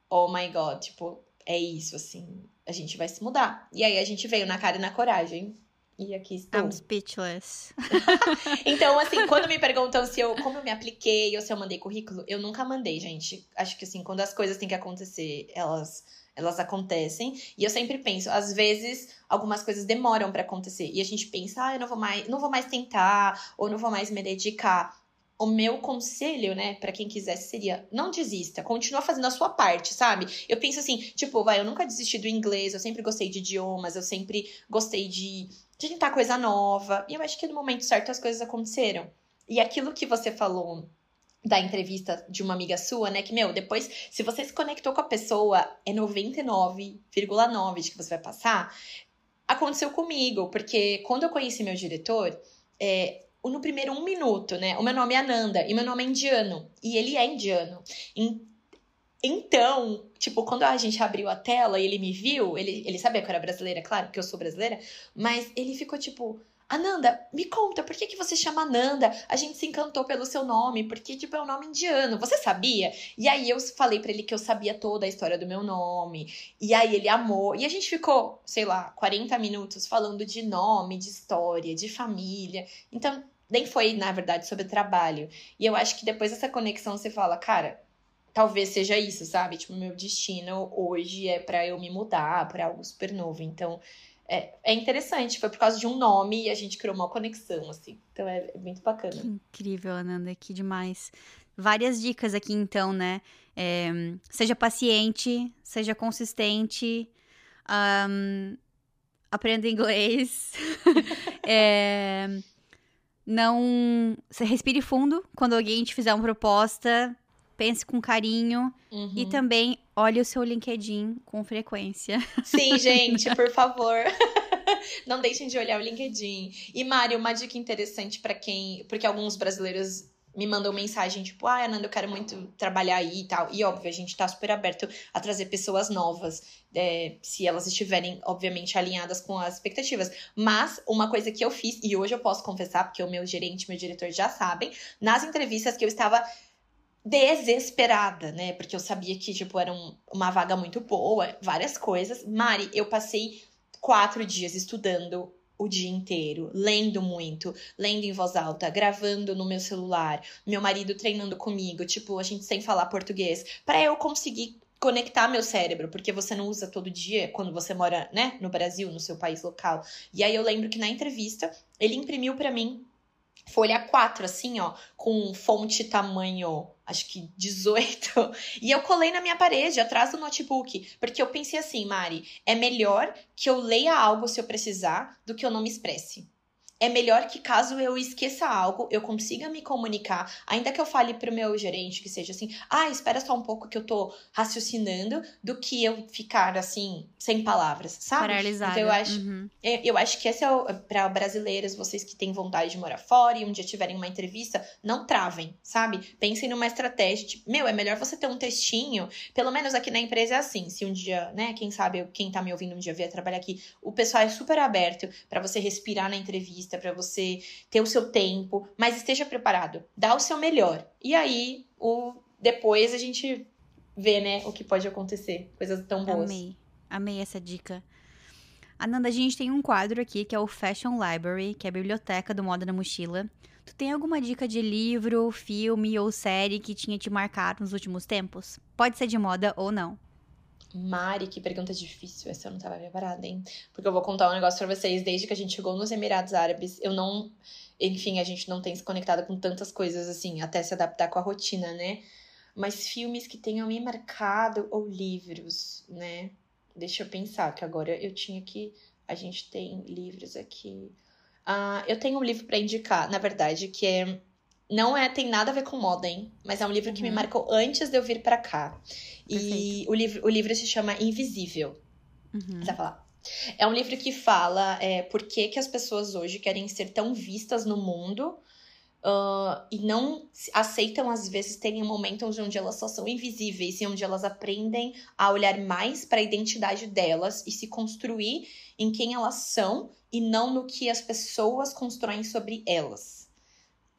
Oh my god, tipo, é isso, assim, a gente vai se mudar. E aí a gente veio na cara e na coragem. E aqui estou. I'm speechless. <laughs> então, assim, quando me perguntam se eu como eu me apliquei ou se eu mandei currículo, eu nunca mandei, gente. Acho que assim, quando as coisas têm que acontecer, elas elas acontecem. E eu sempre penso, às vezes algumas coisas demoram para acontecer e a gente pensa, ah, eu não vou mais, não vou mais tentar ou não vou mais me dedicar. O meu conselho, né, para quem quisesse seria: não desista, continua fazendo a sua parte, sabe? Eu penso assim, tipo, vai, eu nunca desisti do inglês, eu sempre gostei de idiomas, eu sempre gostei de, de tentar coisa nova. E eu acho que no momento certo as coisas aconteceram. E aquilo que você falou da entrevista de uma amiga sua, né? Que, meu, depois, se você se conectou com a pessoa, é 99,9 de que você vai passar. Aconteceu comigo, porque quando eu conheci meu diretor, é, no primeiro um minuto, né? O meu nome é Ananda e meu nome é indiano. E ele é indiano. Então, tipo, quando a gente abriu a tela e ele me viu, ele, ele sabia que eu era brasileira, claro, porque eu sou brasileira, mas ele ficou tipo Ananda, me conta, por que, que você chama Ananda? A gente se encantou pelo seu nome, porque, tipo, é um nome indiano. Você sabia? E aí eu falei para ele que eu sabia toda a história do meu nome. E aí ele amou. E a gente ficou, sei lá, 40 minutos falando de nome, de história, de família. Então, nem foi, na verdade, sobre trabalho. E eu acho que depois dessa conexão você fala, cara, talvez seja isso, sabe? Tipo, meu destino hoje é para eu me mudar para algo super novo. Então, é, é interessante, foi por causa de um nome e a gente criou uma conexão, assim. Então é, é muito bacana. Que incrível, Ananda, que demais. Várias dicas aqui, então, né? É, seja paciente, seja consistente, um, aprenda inglês. <laughs> é, não. Você respire fundo quando alguém te fizer uma proposta pense com carinho uhum. e também olhe o seu LinkedIn com frequência. Sim, <laughs> gente, por favor. <laughs> Não deixem de olhar o LinkedIn. E Mário, uma dica interessante para quem, porque alguns brasileiros me mandam mensagem tipo, ah, Ananda, eu quero muito trabalhar aí e tal. E óbvio, a gente tá super aberto a trazer pessoas novas, é, se elas estiverem, obviamente, alinhadas com as expectativas. Mas uma coisa que eu fiz, e hoje eu posso confessar, porque o meu gerente, meu diretor já sabem, nas entrevistas que eu estava desesperada, né? Porque eu sabia que, tipo, era um, uma vaga muito boa, várias coisas. Mari, eu passei quatro dias estudando o dia inteiro, lendo muito, lendo em voz alta, gravando no meu celular, meu marido treinando comigo, tipo, a gente sem falar português, para eu conseguir conectar meu cérebro, porque você não usa todo dia quando você mora, né, no Brasil, no seu país local. E aí eu lembro que na entrevista ele imprimiu para mim folha 4, assim, ó, com fonte tamanho, acho que 18. <laughs> E eu colei na minha parede, atrás do notebook. Porque eu pensei assim, Mari, é melhor que eu leia algo se eu precisar do que eu não me expresse é melhor que caso eu esqueça algo, eu consiga me comunicar, ainda que eu fale pro meu gerente que seja assim, ah, espera só um pouco que eu tô raciocinando, do que eu ficar assim, sem palavras, sabe? Paralisada. Então eu acho, uhum. eu, eu acho que esse é o, pra brasileiros, vocês que têm vontade de morar fora e um dia tiverem uma entrevista, não travem, sabe? Pensem numa estratégia, tipo, meu, é melhor você ter um textinho, pelo menos aqui na empresa é assim, se um dia, né, quem sabe, quem tá me ouvindo um dia vier trabalhar aqui, o pessoal é super aberto para você respirar na entrevista, entrevista, para você ter o seu tempo, mas esteja preparado, dá o seu melhor. E aí, o depois a gente vê, né, o que pode acontecer, coisas tão boas. Amei, amei essa dica. Ananda, a gente tem um quadro aqui que é o Fashion Library, que é a biblioteca do Moda na Mochila. Tu tem alguma dica de livro, filme ou série que tinha te marcado nos últimos tempos? Pode ser de moda ou não. Mari, que pergunta difícil. Essa eu não tava preparada, hein? Porque eu vou contar um negócio pra vocês. Desde que a gente chegou nos Emirados Árabes, eu não. Enfim, a gente não tem se conectado com tantas coisas assim, até se adaptar com a rotina, né? Mas filmes que tenham me marcado ou livros, né? Deixa eu pensar, que agora eu tinha que. A gente tem livros aqui. Ah, eu tenho um livro para indicar, na verdade, que é. Não é, tem nada a ver com moda, hein? Mas é um livro que me Uhum. marcou antes de eu vir para cá. E Perfeito. o livro, o livro se chama Invisível. Uhum. Você vai falar. É um livro que fala é, por que, que as pessoas hoje querem ser tão vistas no mundo ah, e não aceitam, às vezes, terem momentos onde elas só são invisíveis e onde elas aprendem a olhar mais para a identidade delas e se construir em quem elas são e não no que as pessoas constroem sobre elas.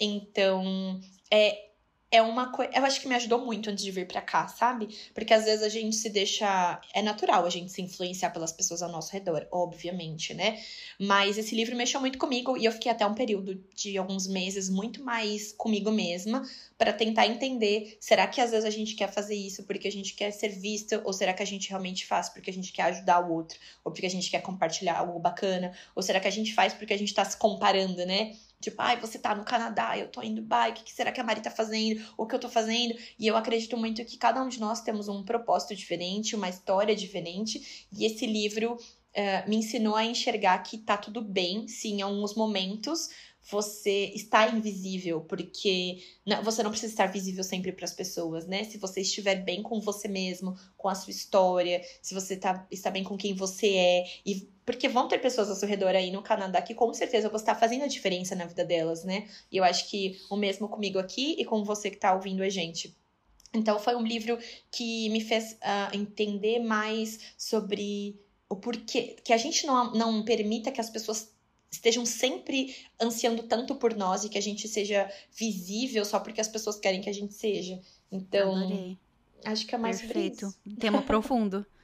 Então, é, é uma coisa. Eu acho que me ajudou muito antes de vir pra cá, sabe? Porque às vezes a gente se deixa. É natural a gente se influenciar pelas pessoas ao nosso redor, obviamente, né? Mas esse livro mexeu muito comigo e eu fiquei até um período de alguns meses muito mais comigo mesma para tentar entender: será que às vezes a gente quer fazer isso porque a gente quer ser vista? Ou será que a gente realmente faz porque a gente quer ajudar o outro? Ou porque a gente quer compartilhar algo bacana? Ou será que a gente faz porque a gente tá se comparando, né? Tipo, ai, você tá no Canadá, eu tô em Dubai, o que que será que a Mari tá fazendo? O que eu tô fazendo? E eu acredito muito que cada um de nós temos um propósito diferente, uma história diferente. E esse livro eh, me ensinou a enxergar que tá tudo bem se em alguns momentos você está invisível, porque você não precisa estar visível sempre para as pessoas, né? Se você estiver bem com você mesmo, com a sua história, se você tá, está bem com quem você é, e porque vão ter pessoas ao seu redor aí no Canadá que com certeza você está fazendo a diferença na vida delas, né? E eu acho que o mesmo comigo aqui e com você que tá ouvindo a gente. Então foi um livro que me fez ah, entender mais sobre o porquê que a gente não, não permita que as pessoas estejam sempre ansiando tanto por nós e que a gente seja visível só porque as pessoas querem que a gente seja. Então, Adorei. acho que é mais Perfeito. Tema profundo. <laughs>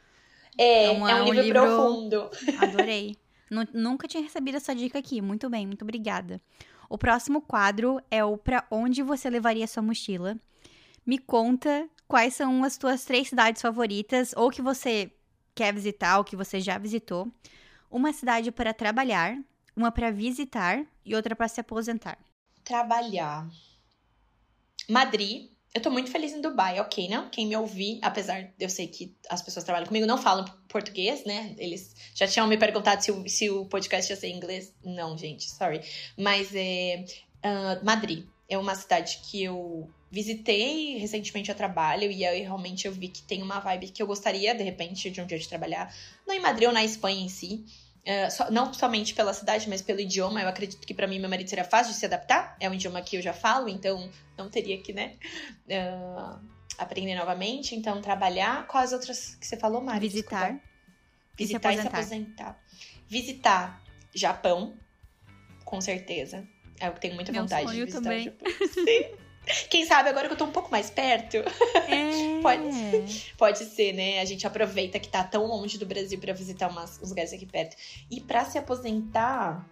É, É é um- um, é um livro, livro- profundo. <laughs> Adorei. Nu- Nunca tinha recebido essa dica aqui. Muito bem, muito obrigada. O próximo quadro é o Pra Onde Você Levaria Sua Mochila. Me conta quais são as tuas três cidades favoritas, ou que você quer visitar, ou que você já visitou. Uma cidade para trabalhar, uma para visitar e outra para se aposentar. Trabalhar. Madrid. Eu tô muito feliz em Dubai, ok, né? Quem me ouvir, apesar de eu sei que as pessoas que trabalham comigo não falam português, né? Eles já tinham me perguntado se o, se o podcast ia ser em inglês. Não, gente, sorry. Mas é. ah, Madrid é uma cidade que eu visitei recentemente a trabalho e aí realmente eu vi que tem uma vibe que eu gostaria, de repente, de um dia de trabalhar. Não em Madrid ou na Espanha em si. Uh, só- não somente pela cidade, mas pelo idioma. Eu acredito que pra mim meu marido seria fácil de se adaptar. É um idioma que eu já falo, então não teria que, né, uh, aprender novamente. Então, trabalhar. Quais outras que você falou, Mari? Visitar. Desculpa. e se Visitar e se aposentar. Visitar Japão, com certeza. É eu tenho muita Meu vontade sonho de visitar também. o Japão. Sim. <laughs> Quem sabe agora que eu tô um pouco mais perto, É. <laughs> Pode. Pode ser, né? A gente aproveita que tá tão longe do Brasil pra visitar umas, uns lugares aqui perto. E pra se aposentar.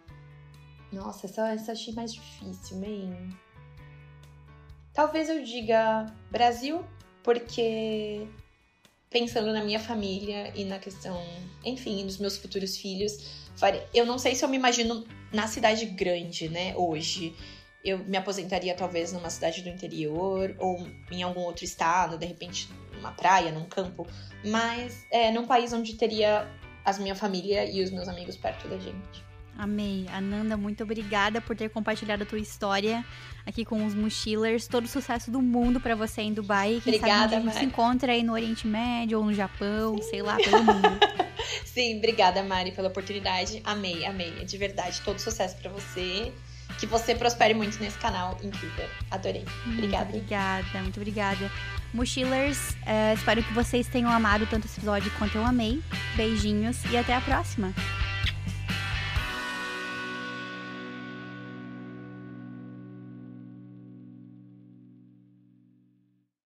Nossa, essa, essa achei mais difícil, man. Talvez eu diga Brasil, porque pensando na minha família e na questão, enfim, dos meus futuros filhos, eu não sei se eu me imagino na cidade grande, né, hoje. Eu me aposentaria talvez numa cidade do interior ou em algum outro estado, de repente numa praia, num campo, mas é num país onde teria as minha família e os meus amigos perto da gente. Amei. Ananda, muito obrigada por ter compartilhado a tua história aqui com os mochilers. Todo o sucesso do mundo pra você em Dubai. Quem Obrigada, sabe a gente Mari. se encontra aí no Oriente Médio ou no Japão, sei lá, pelo mundo. <laughs> Sim, obrigada, Mari, pela oportunidade. Amei, amei. É de verdade. Todo sucesso pra você. Que você prospere muito nesse canal incrível. Adorei. Obrigada. Muito obrigada, muito obrigada. Mochilers, eh, espero que vocês tenham amado tanto esse episódio quanto eu amei. Beijinhos e até a próxima.